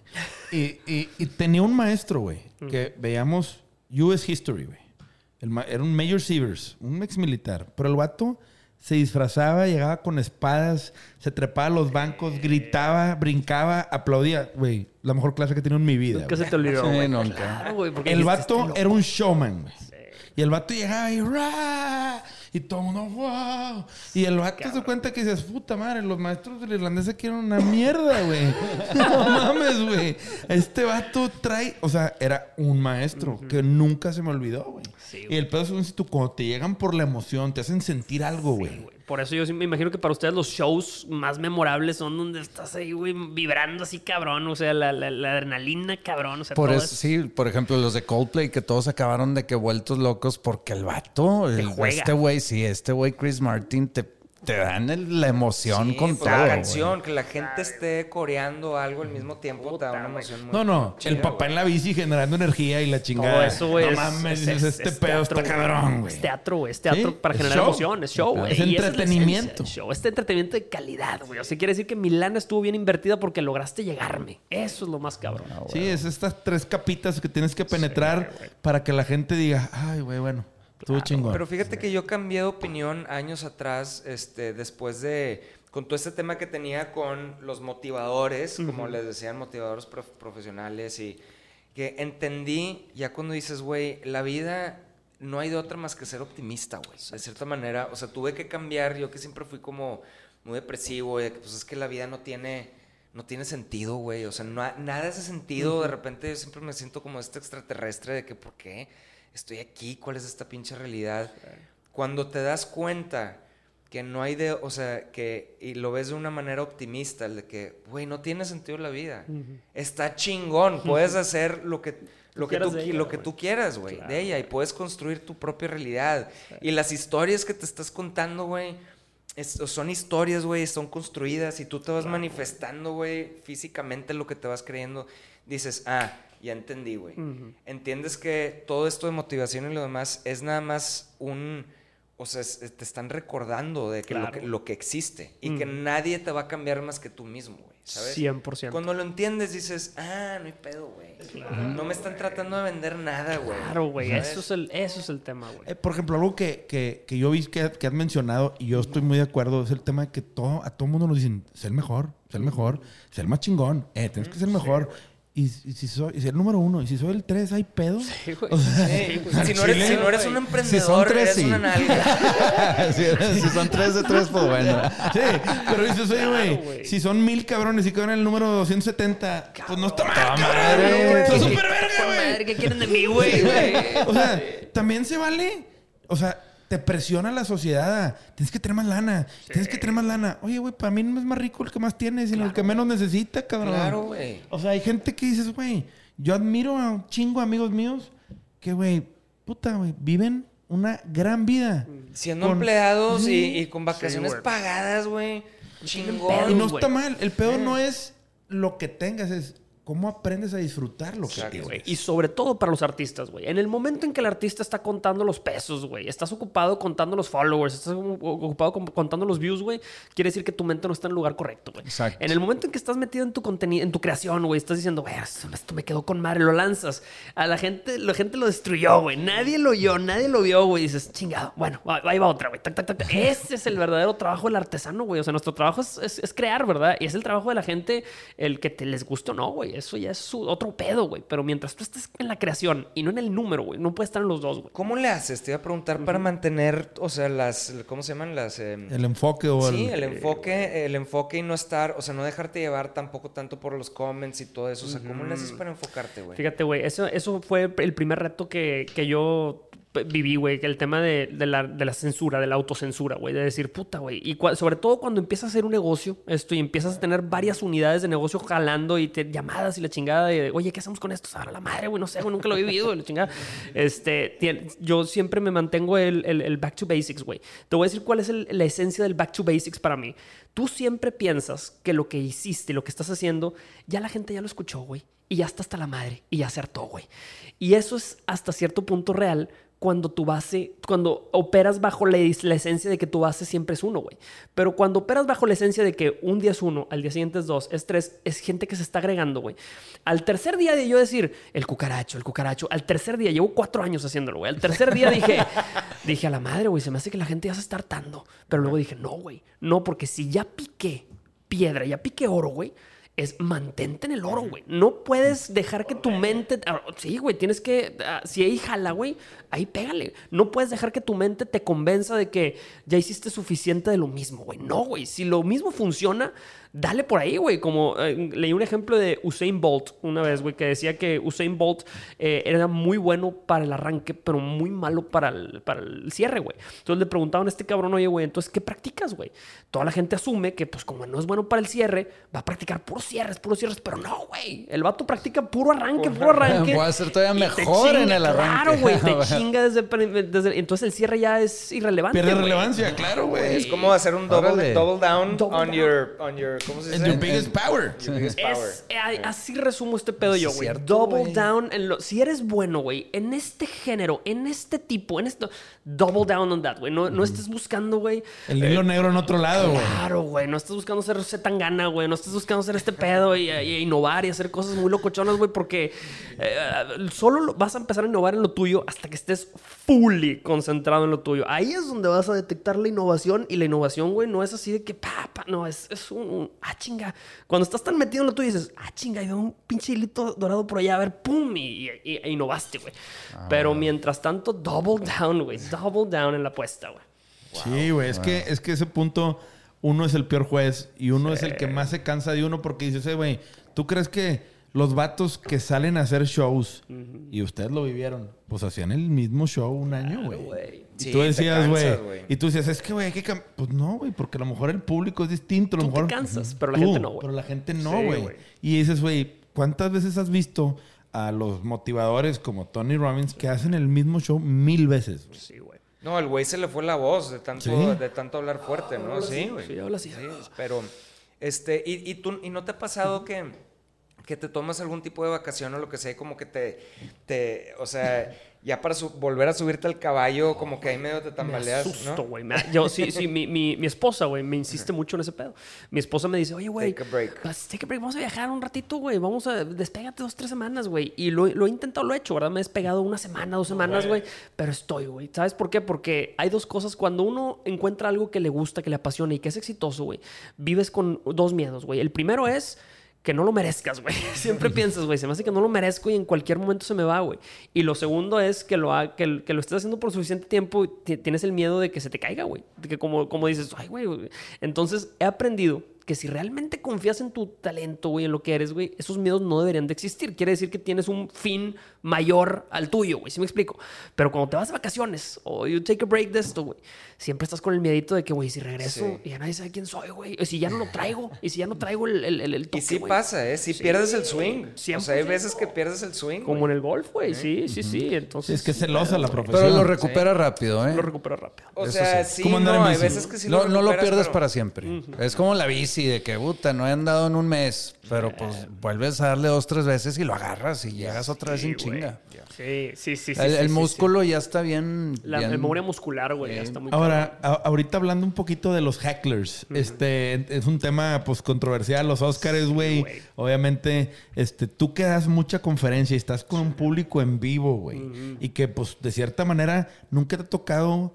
Y, y- y tenía un maestro, güey, que veíamos US History, güey. El ma- Era un Major Sievers, un ex militar. Pero el vato se disfrazaba, llegaba con espadas, se trepaba a los bancos, gritaba, brincaba, aplaudía. Güey, la mejor clase que he tenido en mi vida. Nunca güey. se te olvidó, Sí, nunca. Claro, El vato "Este era un showman, güey. Y el vato llegaba y ¡ra! Y todo el mundo, wow. Y el vato se cuenta que dices, puta madre, los maestros del irlandés aquí eran una mierda, güey. No mames, güey. Este vato trae, o sea, era un maestro que nunca se me olvidó, güey. Sí, y el pedo es un- tú, cuando te llegan por la emoción, te hacen sentir algo, güey. güey. Por eso yo sí me imagino que para ustedes los shows más memorables son donde estás ahí, güey, vibrando así cabrón. O sea, la, la- la adrenalina cabrón. O sea, Por todo eso, sí, por ejemplo, los de Coldplay que todos acabaron de que vueltos locos porque el vato, el- juega. este güey, sí, este güey Chris Martin te, te dan el- la emoción Sí, con pues, todo. la güey. canción, que la gente esté coreando algo al mismo tiempo, te da una emoción muy No, no. chida, el papá güey. en la bici generando energía y la chingada. Todo eso, güey. No es- mames, es- dices, es- este es pedo está teatro, cabrón, güey. Es teatro, güey. Es teatro Sí, para es generar show. emoción. Es show, güey. Es entretenimiento. del show. Es entretenimiento de calidad, güey. O sea, quiere decir que mi lana estuvo bien invertida porque lograste llegarme. Eso es lo más cabrón. Sí, es estas tres capitas que tienes que penetrar para que la gente diga, ay, güey, bueno, estuvo chingón. Pero fíjate que yo cambié de opinión años atrás, este, después de, con todo este tema que tenía con los motivadores, como les decían, motivadores prof- profesionales, y que entendí, ya cuando dices, güey, la vida no hay de otra más que ser optimista, güey. De cierta manera, o sea, tuve que cambiar, yo que siempre fui como muy depresivo, y de que, pues es que la vida no tiene... No tiene sentido, güey. O sea, no ha- nada hace sentido. De repente yo siempre me siento como este extraterrestre de que, ¿por qué estoy aquí? ¿Cuál es esta pinche realidad? Cuando te das cuenta que no hay de, o sea, que, y lo ves de una manera optimista, el de que, güey, no tiene sentido la vida. Está chingón, puedes hacer lo que, lo que, tú, ella, lo que tú quieras, güey, de ella, y puedes construir tu propia realidad. Y las historias que te estás contando, güey, es- son historias, güey, son construidas y tú te vas manifestando, güey, físicamente lo que te vas creyendo. Dices, ah, ya entendí, güey. Entiendes que todo esto de motivación y lo demás es nada más un... O sea, es- te están recordando de que, lo, que lo que existe y que nadie te va a cambiar más que tú mismo, güey. ¿Sabes? 100%. Cuando lo entiendes dices, ah, no hay pedo, güey. No me están tratando de vender nada, güey. Claro, güey. Eso es el, eso es el tema, güey. Eh, por ejemplo, algo que, que, que yo vi que, que has mencionado y yo estoy muy de acuerdo es el tema de que todo, a todo mundo nos dicen, ser el mejor, ser el mejor, ser el más chingón, eh, tienes que ser el mejor. Y, y si soy y ser el número uno, y si soy el tres, ¿hay pedo? Sí, güey. O sea, Sí, al si, no eres, chile, si no eres un güey. emprendedor, tres, eres sí. una si, si son tres de tres, pues bueno. Sí, pero dices, oye, güey, güey. si son mil cabrones y quedan en el número 270, pues no está mal, cabrón. madre, Está ¿Qué- súper verga, güey. ¿Qué quieren de mí, güey? O sea, también se vale. O sea, te presiona la sociedad. Tienes que tener más lana. Tienes que tener más lana. Oye, güey, para mí no es más rico el que más tiene, sino el que menos necesita, cabrón. Claro, güey. O sea, hay gente que dices, güey, yo admiro a un chingo de amigos míos que, güey, puta, güey, viven una gran vida. Siendo Con- empleados Sí. y, y con vacaciones güey. pagadas, güey. Y Chingón. no güey. está mal. El pedo no es lo que tengas, es cómo aprendes a disfrutar lo que tienes. güey. Y sobre todo para los artistas, güey. En el momento en que el artista está contando los pesos, güey, estás ocupado contando los followers, estás ocupado con- contando los views, güey, quiere decir que tu mente no está en el lugar correcto, güey. Exacto. En el momento en que estás metido en tu contenido, en tu creación, güey, estás diciendo, güey, esto, me quedó con madre, lo lanzas. A la gente, la gente lo destruyó, güey. Nadie lo oyó, nadie lo vio, güey. Dices, chingado, bueno, ahí va otra, güey. Tac, tac, tac. Ese es el verdadero trabajo del artesano, güey. O sea, nuestro trabajo es, es- es crear, ¿verdad? Y es el trabajo de la gente el que te les guste o no, güey. Eso ya es su- otro pedo, güey. Pero mientras tú estés en la creación y no en el número, güey, no puedes estar en los dos, güey. ¿Cómo le haces? Te iba a preguntar para mantener, o sea, las, ¿cómo se llaman? Las... em, El enfoque o Sí, el... el enfoque, el enfoque y no estar, o sea, no dejarte llevar tampoco tanto por los comments y todo eso. O sea, ¿cómo le haces para enfocarte, güey? Fíjate, güey, eso, eso fue el primer reto que, que yo viví, güey, que el tema de, la, censura, de la autocensura, güey, de decir, puta, güey. Y sobre todo cuando empiezas a hacer un negocio, esto, y empiezas a tener varias unidades de negocio jalando y llamadas y la chingada de, oye, ¿qué hacemos con esto? Ahora la madre, güey, no sé, güey, nunca lo he vivido, la chingada. Este, yo siempre me mantengo el, back to basics, güey. Te voy a decir cuál es la esencia del back to basics para mí. Tú siempre piensas que lo que hiciste, lo que estás haciendo, ya la gente ya lo escuchó, güey. Y ya está hasta la madre. Y ya se hartó, güey. Y eso es hasta cierto punto real cuando tu base, cuando operas bajo la, la esencia de que tu base siempre es uno, güey. Pero cuando operas bajo la esencia de que un día es uno, al día siguiente es dos, es tres, es gente que se está agregando, güey. Al tercer día de yo decir, el cucaracho, el cucaracho, al tercer día, llevo cuatro años haciéndolo, güey. Al tercer día dije, dije a la madre, güey, se me hace que la gente ya se está hartando. Pero luego dije, no, güey, no, porque si ya piqué piedra, ya piqué oro, güey es mantente en el oro, güey. No puedes dejar que tu mente. ah, Sí, güey, tienes que. ah, si ahí jala, güey, ahí pégale. No puedes dejar que tu mente te convenza de que ya hiciste suficiente de lo mismo, güey. No, güey. Si lo mismo funciona, dale por ahí, güey. Como eh, leí un ejemplo de Usain Bolt una vez, güey, que decía que Usain Bolt eh, era muy bueno para el arranque, pero muy malo para el, para el cierre, güey. Entonces le preguntaban a este cabrón, oye, güey, entonces, ¿qué practicas, güey? Toda la gente asume que, pues, como no es bueno para el cierre, va a practicar puro cierres, puros cierres. Pero no, güey. El vato practica puro arranque, puro arranque. Puede ser todavía Y te mejor en el arranque. Claro, güey. Te chinga desde, desde- Entonces el cierre ya es irrelevante. Pierde relevancia, claro, güey. Es como hacer un double, down Double on down. your, on your, ¿cómo se And dice? your biggest power. Your biggest power. Es, eh, así resumo este pedo yo, güey. Double down en lo. Si eres bueno, güey, en este género, en este tipo, en esto. Double down on that, güey. No, no estés buscando, güey. El hilo negro en otro lado, güey. Claro, güey. No estés buscando ser Zetangana, güey. No estés buscando hacer este pedo y, y innovar y hacer cosas muy locochonas, güey, porque eh, solo lo- vas a empezar a innovar en lo tuyo hasta que estés fully concentrado en lo tuyo. Ahí es donde vas a detectar la innovación y la innovación, güey, no es así de que, pa, pa, no, es, es un, un- ah, chinga. Cuando estás tan metido en lo tuyo dices, ah, chinga, hay un pinche hilito dorado por allá, a ver, pum, y, y- y- innovaste, güey. Pero mientras tanto, double down, güey, double down en la apuesta, güey. Sí, güey. Es que, es que ese punto, uno es el peor juez y uno es el que más se cansa de uno porque dices, "Eh, güey, ¿tú crees que los vatos que salen a hacer shows y ustedes lo vivieron, pues hacían el mismo show un año, güey? güey. Y Sí, tú decías, güey. Y tú decías, es que, güey, hay que cam-". Pues no, güey, porque a lo mejor el público es distinto. A lo Tú te mejor, cansas, pero la Tú, gente no, güey. Pero la gente no, Sí, güey. y dices, güey, ¿cuántas veces has visto a los motivadores como Tony Robbins que hacen el mismo show mil veces? Sí, güey. No, el güey se le fue la voz de tanto, Sí. de tanto hablar fuerte, ¿no? Sí, güey. Sí, habla así. pero, este, y, y tú, ¿y no te ha pasado que, que te tomas algún tipo de vacación o lo que sea, y como que te, te, o sea, ya para su- volver a subirte al caballo, como que ahí medio te Me tambaleas, asusto, ¿no? güey. Me- Yo, sí, sí, mi, mi, mi esposa, güey, me insiste mucho en ese pedo. Mi esposa me dice, oye, güey, Take a break. take a break, vamos a viajar un ratito, güey. Vamos a, despégate dos, tres semanas, güey. Y lo, lo he intentado, lo he hecho, ¿verdad? Me he despegado una semana, dos semanas, güey. Pero estoy, güey. ¿Sabes por qué? Porque hay dos cosas. Cuando uno encuentra algo que le gusta, que le apasiona y que es exitoso, güey, vives con dos miedos, güey. El primero es que no lo merezcas, güey. Siempre piensas, güey, se me hace que no lo merezco y en cualquier momento se me va, güey. Y lo segundo es que lo, que, lo estés haciendo por suficiente tiempo y ti- tienes el miedo de que se te caiga, güey. Que como, como dices, ay, güey. güey". Entonces he aprendido que si realmente confías en tu talento, güey, en lo que eres, güey, esos miedos no deberían de existir. Quiere decir que tienes un fin mayor al tuyo, güey, ¿sí me explico? Pero cuando te vas de vacaciones o you take a break de esto, güey, siempre estás con el miedito de que, güey, si regreso Sí. y ya nadie sabe quién soy, güey, y si ya no lo traigo, y si ya no traigo el, el, el, el Y sí pasa, ¿eh? Sí, pierdes el swing. O sea, hay 100%. veces que pierdes el swing. Como en el golf, güey, sí, sí, sí, Sí, entonces... es que es celosa la profesión. Pero lo recupera rápido, ¿eh? Lo recupero rápido. O sea, sí. sí, ¿Cómo andar no, en hay bici? veces que sí no, no lo pierdes pero- para siempre. Es como la bici de que, puta, no he andado en un mes, pero pues vuelves a darle dos, tres veces y lo agarras y llegas otra vez en chinga. Sí, sí, sí. sí, el sí, el sí, músculo ya está bien. La bien- memoria muscular, güey, ya está muy Ahora, a- ahorita hablando un poquito de los hecklers, este es un tema pues controversial, los Oscars, güey. güey. Obviamente, este, tú que das mucha conferencia y estás con un público en vivo, güey. Y que pues de cierta manera nunca te ha tocado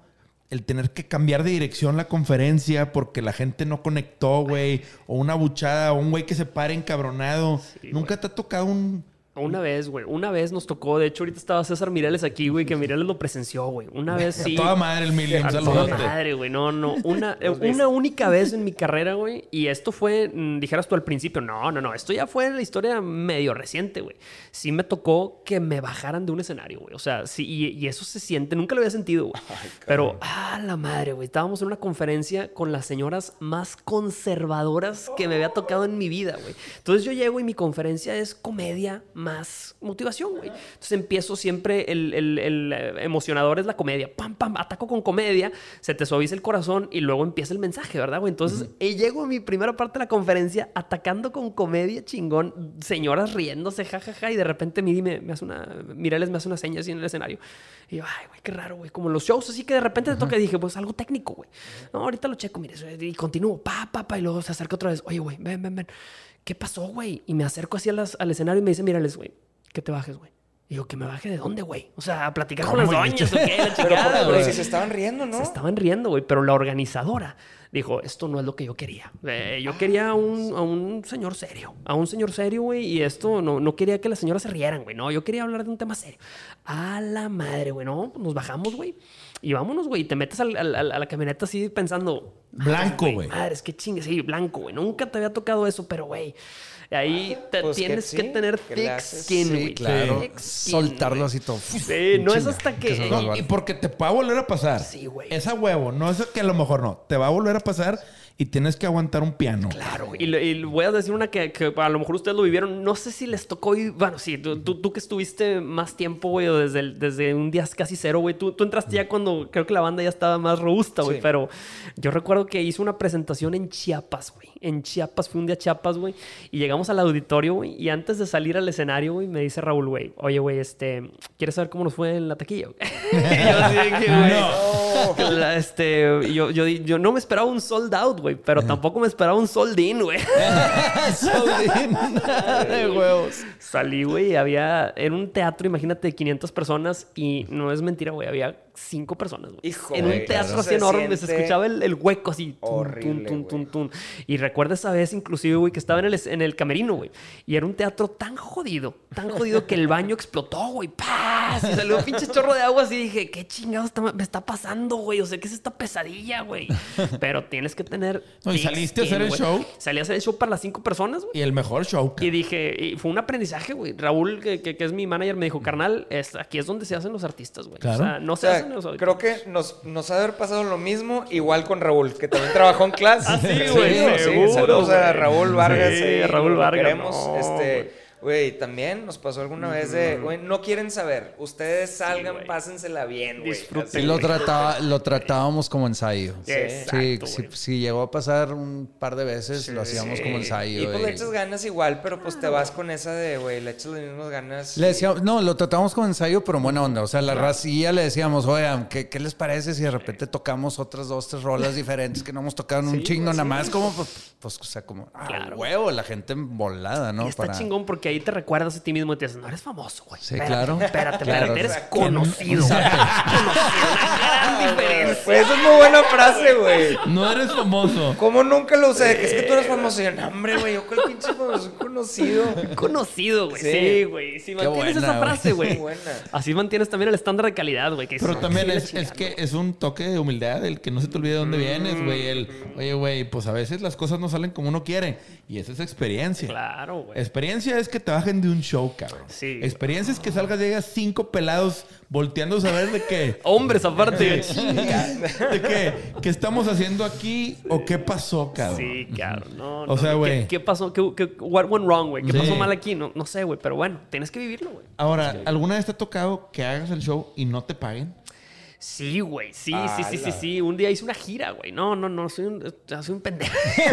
el tener que cambiar de dirección la conferencia porque la gente no conectó, güey. O una buchada, o un güey que se pare encabronado. nunca te ha tocado un... Una vez, güey. Una vez nos tocó. De hecho, ahorita estaba César Mireles aquí, güey, que Mireles lo presenció, güey. Una vez sí. A toda madre el A toda saludote. madre, güey. No, no. Una, una única vez en mi carrera, güey. Y esto fue, mm, dijeras tú al principio, no, no, no. Esto ya fue en la historia medio reciente, güey. Sí me tocó que me bajaran de un escenario, güey. O sea, sí, y, y eso se siente. Nunca lo había sentido, güey. Pero, ah, la madre, güey. Estábamos en una conferencia con las señoras más conservadoras que me había tocado en mi vida, güey. Entonces yo llego y mi conferencia es comedia más motivación, güey. Entonces empiezo siempre, el, el- el, eh, emocionador es la comedia. Pam, pam, ataco con comedia, se te suaviza el corazón y luego empieza el mensaje, ¿verdad, güey? Entonces eh, llego a mi primera parte de la conferencia atacando con comedia chingón, señoras riéndose, jajaja, y de repente Miri me, me hace una, Mireles me hace una seña así en el escenario. Y yo, ay, güey, qué raro, güey. Como los shows, así que de repente te toca y dije, pues algo técnico, güey. No, ahorita lo checo, mire. Y continúo, pa, pa, pa, y luego se acerca otra vez. Oye, güey, ven, ven, ven. ¿Qué pasó, güey? Y me acerco así las- al escenario y me dice, mírales, güey, que te bajes, güey. Y yo, ¿que me baje de dónde, güey? O sea, a platicar con las ¿Cómo, doñas o qué, la Pero, chingada, pero güey. si se estaban riendo, ¿no? Se estaban riendo, güey, pero la organizadora dijo, esto no es lo que yo quería. Eh, yo quería a un, a un señor serio, a un señor serio, güey, y esto no, no quería que las señoras se rieran, güey, no, yo quería hablar de un tema serio. A la madre, güey, no, nos bajamos, güey, y vámonos, güey, y te metes al- al- al- a la camioneta así pensando... Blanco, "Madres, güey. Madres, qué chingue, sí, blanco, güey, nunca te había tocado eso, pero, güey... Ahí te Pues que tienes que, sí, tener que thick skin, Sí, güey. claro. Thick skin, Soltarlo así todo. Sí, no es hasta que... que y- y porque te va a volver a pasar. Sí, güey. Esa huevo, no es que a lo mejor no. Te va a volver a pasar y tienes que aguantar un piano. Claro, y, le- y voy a decir una que, que a lo mejor ustedes lo vivieron. No sé si les tocó. y- Bueno, sí, tú, tú- tú que estuviste más tiempo, güey, o desde, el- desde un día casi cero, güey. Tú, tú entraste ya cuando creo que la banda ya estaba más robusta, güey. Sí. Pero yo recuerdo que hice una presentación en Chiapas, güey. En Chiapas, fui un día a Chiapas, güey. Y llegamos al auditorio, güey. Y antes de salir al escenario, güey, me dice Raúl, güey, oye, güey, este, ¿quieres saber cómo nos fue en la taquilla? güey?" y yo así güey. la- Este, yo, yo, yo no me esperaba un sold out, güey, pero tampoco me esperaba un sold in, güey. de huevos. Salí, güey, y había. Era un teatro, imagínate, de 500 personas y no es mentira, güey, había cinco personas, güey. Hijo, En un teatro así enorme, se escuchaba el, el hueco así. horrible, tun, tun, tun, tun. Y recuerdo esa vez, inclusive, güey, que estaba en el, es- en el camerino, güey. Y era un teatro tan jodido, tan jodido que el baño explotó, güey. ¡Paz! Y salió un pinche chorro de agua así. Y dije, ¿qué chingados está- me está pasando, güey? O sea, ¿qué es esta pesadilla, güey? Pero tienes que tener. No, ¿y saliste a hacer el show? Salí a hacer el show para las cinco personas, güey. Y el mejor show. Y dije, y fue un aprendizaje, güey. Raúl, que, que- que es mi manager, me dijo, carnal, es, aquí es donde se hacen los artistas, güey. Claro. O sea, no O se sea, los creo que nos, nos ha de haber pasado lo mismo, igual con Raúl, que también trabajó en clase. Ah, sí, güey, sí, seguro, Saludos a güey. Raúl Vargas. Sí, ahí, a Raúl Vargas, queremos. no, este, güey, también nos pasó alguna vez de, güey, no quieren saber. Ustedes salgan, güey. pásensela bien, güey. Disfruten. Sí, lo, trataba, lo tratábamos como ensayo. Sí, Sí, exacto, sí, güey. sí llegó a pasar un par de veces, lo hacíamos como ensayo. Y pues le echas ganas igual, pero pues te vas con esa de, güey, le echas las mismas ganas. Le y- decíamos, no, lo tratamos como ensayo, pero en buena onda. O sea, la racilla le decíamos, oigan, ¿qué, qué les parece si de repente tocamos otras dos, tres rolas diferentes que no hemos tocado en un chingo nada más? Como, pues, pues, o sea, como, ah, Claro. huevo, la gente volada, ¿no? Y está Para- chingón porque ahí te recuerdas a ti mismo y te dices, no eres famoso, güey. Sí, Espérate, claro. Espérate, Claro. espérate, eres conocido. güey. conocido. Gran diferencia. Pues esa es muy buena frase, güey. No eres famoso. ¿Cómo nunca lo usé? Que es que tú eres famoso. Y yo, no, hombre, güey, yo con el pinche famoso conocido. Conocido, güey. Sí. Sí, güey. Si Qué mantienes buena, esa frase, güey. Así mantienes también el estándar de calidad, güey. Pero también "Sí, es, es chingada". que es un toque de humildad, el que no se te olvide de dónde vienes, güey. El, oye, güey, pues a veces las cosas no salen como uno quiere. Y esa es experiencia. Claro, güey. Experiencia es que te bajen de un show, cabrón. Sí, güey. Experiencia es que salgas, llegas cinco pelados volteando a saber de qué. Hombres, aparte. ¿De qué? ¿Qué estamos haciendo aquí o qué pasó, cabrón? Sí, claro. No, O no, sea, ¿qué- güey. ¿Qué, pasó? ¿Qué, qué, what went wrong, güey? ¿Qué Sí. pasó mal aquí? No, no sé, güey. Pero bueno, tienes que vivirlo, güey. Ahora, ¿alguna vez te ha tocado que hagas el show y no te paguen? Sí, güey. Sí, sí, sí, sí, sí. Un día hice una gira, güey. No, no, no. Soy un, soy un pendejo.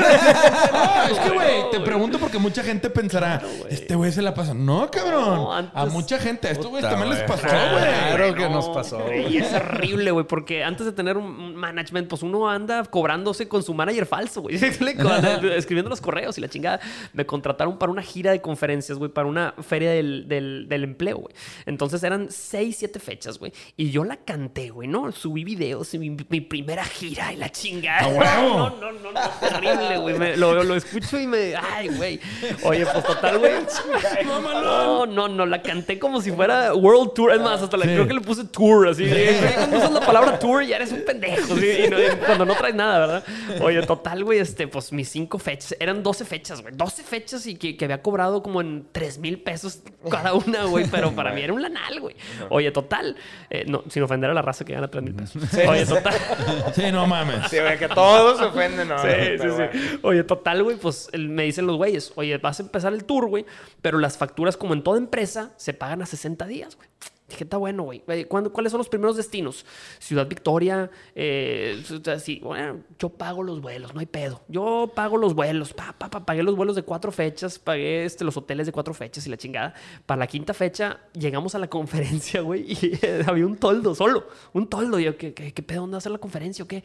No, es que, güey, te pregunto porque mucha gente pensará, este güey se la pasa. No, cabrón. No, antes- A mucha gente, a estos güey Puta, también les pasó, güey. Claro que No, nos pasó. güey, Y es horrible, güey, porque antes de tener un management, pues uno anda cobrándose con su manager falso, güey. Escribiendo los correos y la chingada. Me contrataron para una gira de conferencias, güey, para una feria del, del- del empleo, güey. Entonces eran seis, siete fechas, güey. Y yo la canté, güey, ¿no? Subí videos, mi, mi primera gira y la chingada. ¡A huevo! No, no, no, no, terrible, güey. Me- Lo, lo escucho y me. Ay, güey. Oye, pues total, güey. No, no, no. La canté como si fuera World Tour. Es más, hasta la, Sí. creo que le puse tour. Así. Güey, Cuando usas la palabra tour, ya eres un pendejo. ¿sí? Y no- y cuando no traes nada, ¿verdad? Oye, total, güey. Este, pues mis cinco fechas. Eran 12 fechas, güey. 12 fechas y que, que había cobrado como en 3 mil pesos cada una, güey. Pero para mí era un lanal, güey. Oye, total. eh, no, sin ofender a la raza que gana 3 mil pesos. Oye, total. Sí, no mames. Sí, güey, que todos se ofenden, ¿no? Sí, sí, bueno. sí. Oye, total, güey, pues el- me dicen los güeyes, oye, vas a empezar el tour, güey, pero las facturas, como en toda empresa, se pagan a 60 días, güey. Dije, está bueno, güey. Güey, ¿cuándo- ¿Cuáles son los primeros destinos? Ciudad Victoria, eh, sí, bueno, yo pago los vuelos, no hay pedo. Yo pago los vuelos, pa, pa, pa, pagué los vuelos de cuatro fechas, pagué este, los hoteles de cuatro fechas y la chingada. Para la quinta fecha, llegamos a la conferencia, güey, y había un toldo solo, un toldo. Y yo, ¿qué, qué, qué pedo? ¿Dónde va a hacer la conferencia o qué?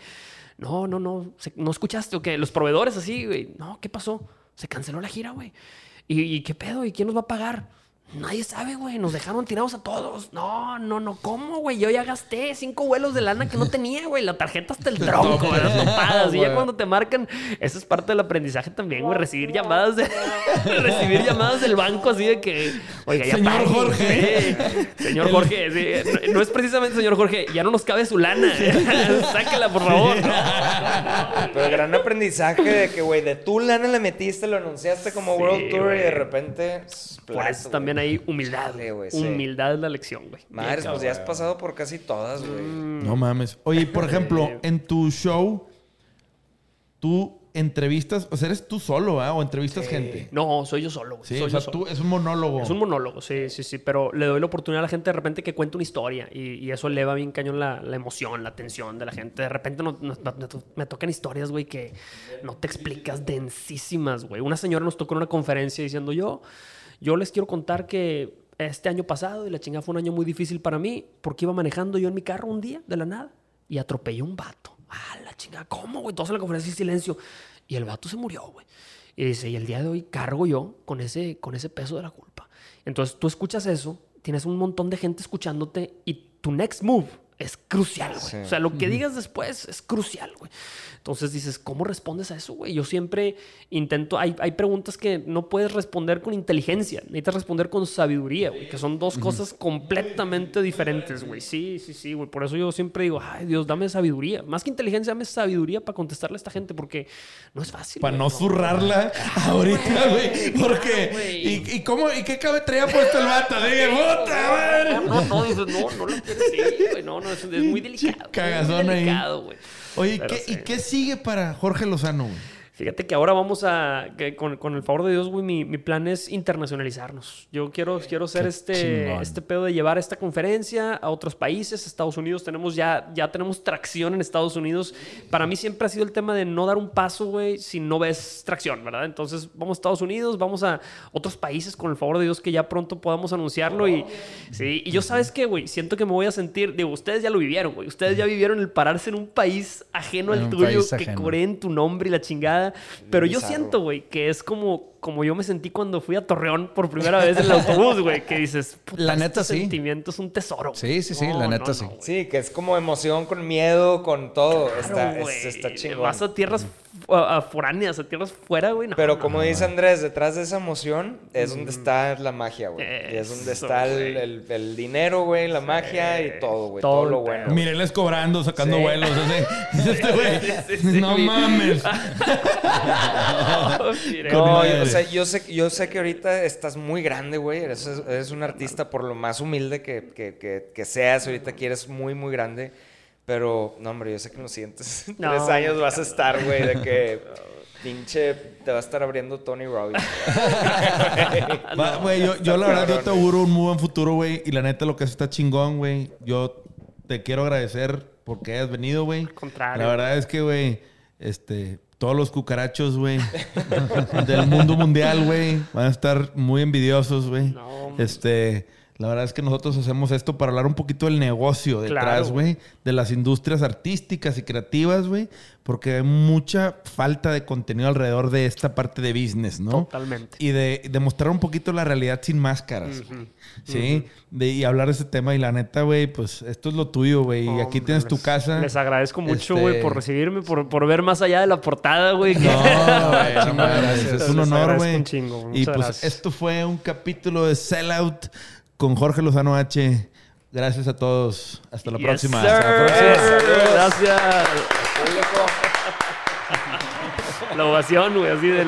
No, no, no. ¿No escuchaste o qué? Los proveedores así, güey. No, ¿qué pasó? Se canceló la gira, güey. ¿Y, y qué pedo? ¿Y quién nos va a pagar? Nadie sabe, güey. Nos dejaron tirados a todos. No, no, no. ¿Cómo, güey? Yo ya gasté cinco vuelos de lana que no tenía, güey. La tarjeta hasta el tronco, güey. Las topadas. Y ya cuando te marcan, eso es parte del aprendizaje también, güey. Recibir llamadas de... recibir llamadas del banco así de que... Oiga, ya Señor pague. Jorge. Sí. Señor Jorge, sí. No, no es precisamente señor Jorge. Ya no nos cabe su lana. Sáquela, por favor. Pero gran aprendizaje de que, güey, de tu lana le metiste, lo anunciaste como Sí, World Tour y de repente. Por plato, eso güey. También hay humildad. Chale, güey, sí. humildad es la lección, güey. Madres, Bien, pues ya has pasado por casi todas, güey. Mm. No mames. Oye, por ejemplo, en tu show, tú entrevistas, o sea, eres tú solo, ¿ah? O entrevistas gente. No, soy yo solo, güey. Sí, soy o sea, yo tú es un monólogo. Es un monólogo, sí, sí, sí, pero le doy la oportunidad a la gente de repente que cuente una historia y, y eso eleva bien cañón la, la emoción, la tensión de la gente. De repente no- no- no- me, me tocan historias, güey, que no te explicas, densísimas, güey. Una señora nos tocó en una conferencia diciendo yo, yo les quiero contar que este año pasado y la chingada fue un año muy difícil para mí porque iba manejando yo en mi carro un día de la nada y atropellé a un vato. Ah, la chingada, ¿cómo, güey? Todos en la conferencia en silencio. Y el vato se murió, güey. Y dice, y el día de hoy cargo yo con ese, con ese peso de la culpa. Entonces tú escuchas eso, tienes un montón de gente escuchándote y tu next move es crucial, güey. Sí. O sea, lo que digas después es crucial, güey. Entonces dices, ¿cómo respondes a eso, güey? Yo siempre intento, hay, hay preguntas que no puedes responder con inteligencia, necesitas responder con sabiduría, güey, que son dos cosas completamente diferentes, güey. Sí, sí, sí, güey. Por eso yo siempre digo, ay, Dios, dame sabiduría. Más que inteligencia, dame sabiduría para contestarle a esta gente, porque no es fácil. Para no zurrarla ahorita, güey. Porque. güey. ¿y, ¿Y cómo? ¿Y qué cabe traía puesto el vato? Dije, puta. No, no, no, dices, no, no lo quieres, sí, güey, no, no, es, es muy delicado. Cagazón ahí. delicado, güey. Oye, ¿y Pero qué, sí. ¿y qué sigue para Jorge Lozano, güey? Fíjate que ahora vamos a, que con, con el favor de Dios, güey, mi, mi plan es internacionalizarnos. Yo quiero, quiero ser este, chingón. este pedo de llevar esta conferencia a otros países. Estados Unidos tenemos ya, ya tenemos tracción en Estados Unidos. Para mí siempre ha sido el tema de no dar un paso, güey, si no ves tracción, ¿verdad? Entonces vamos a Estados Unidos, vamos a otros países con el favor de Dios que ya pronto podamos anunciarlo. Y, sí, y yo sabes qué, güey, siento que me voy a sentir, digo, ustedes ya lo vivieron, güey. Ustedes ya vivieron el pararse en un país ajeno En al tuyo, que ajeno. coreen tu nombre y la chingada. Pero yo siento, güey, que es como, como yo me sentí cuando fui a Torreón por primera vez en el autobús, güey, que dices, puta, La neta, este sí. sentimiento es un tesoro. Sí, sí, sí, la neta, sí. Sí, que es como emoción con miedo, con todo. está, es- está chingón. Vas a tierras fu- a- a foráneas, a tierras fuera, güey. no, Pero como no. dice Andrés, detrás de esa emoción es donde está la magia, güey. Y es donde está el, el- el dinero, güey, la magia y todo, güey. Todo lo bueno. Mírenles cobrando, sacando Sí. vuelos. Dice este güey, Sí, sí, no sí. mames. No, sea, yo sé, yo sé que ahorita estás muy grande, güey. Eres, eres un artista por lo más humilde que, que, que, que seas. Ahorita aquí eres muy, muy grande. Pero, no, hombre, yo sé que en los siguientes No, tres años vas a estar, güey, de que pinche te va a estar abriendo Tony Robbins. Güey, yo, yo la verdad, yo te auguro un muy buen futuro, güey. Y la neta, lo que hace está chingón, güey. Yo te quiero agradecer porque hayas venido, güey. contrario. La verdad es que, güey, este, todos los cucarachos, güey, del mundo mundial, güey, van a estar muy envidiosos, güey. No, este, la verdad es que nosotros hacemos esto para hablar un poquito del negocio detrás, Claro. güey, de las industrias artísticas y creativas, güey, porque hay mucha falta de contenido alrededor de esta parte de business, ¿no? Totalmente. Y de, de mostrar un poquito la realidad sin máscaras. Sí. De, y hablar de ese tema. Y la neta, güey, pues esto es lo tuyo, güey. y aquí tienes tu casa. Les agradezco mucho, Este- güey, por recibirme, por, por ver más allá de la portada, güey. No, güey, no. Es un honor, güey. Y pues gracias. esto fue un capítulo de Sellout con Jorge Lozano H. Gracias a todos. Hasta la Yes, próxima. sir. Hasta la próxima. Gracias. La ovación, güey, así del...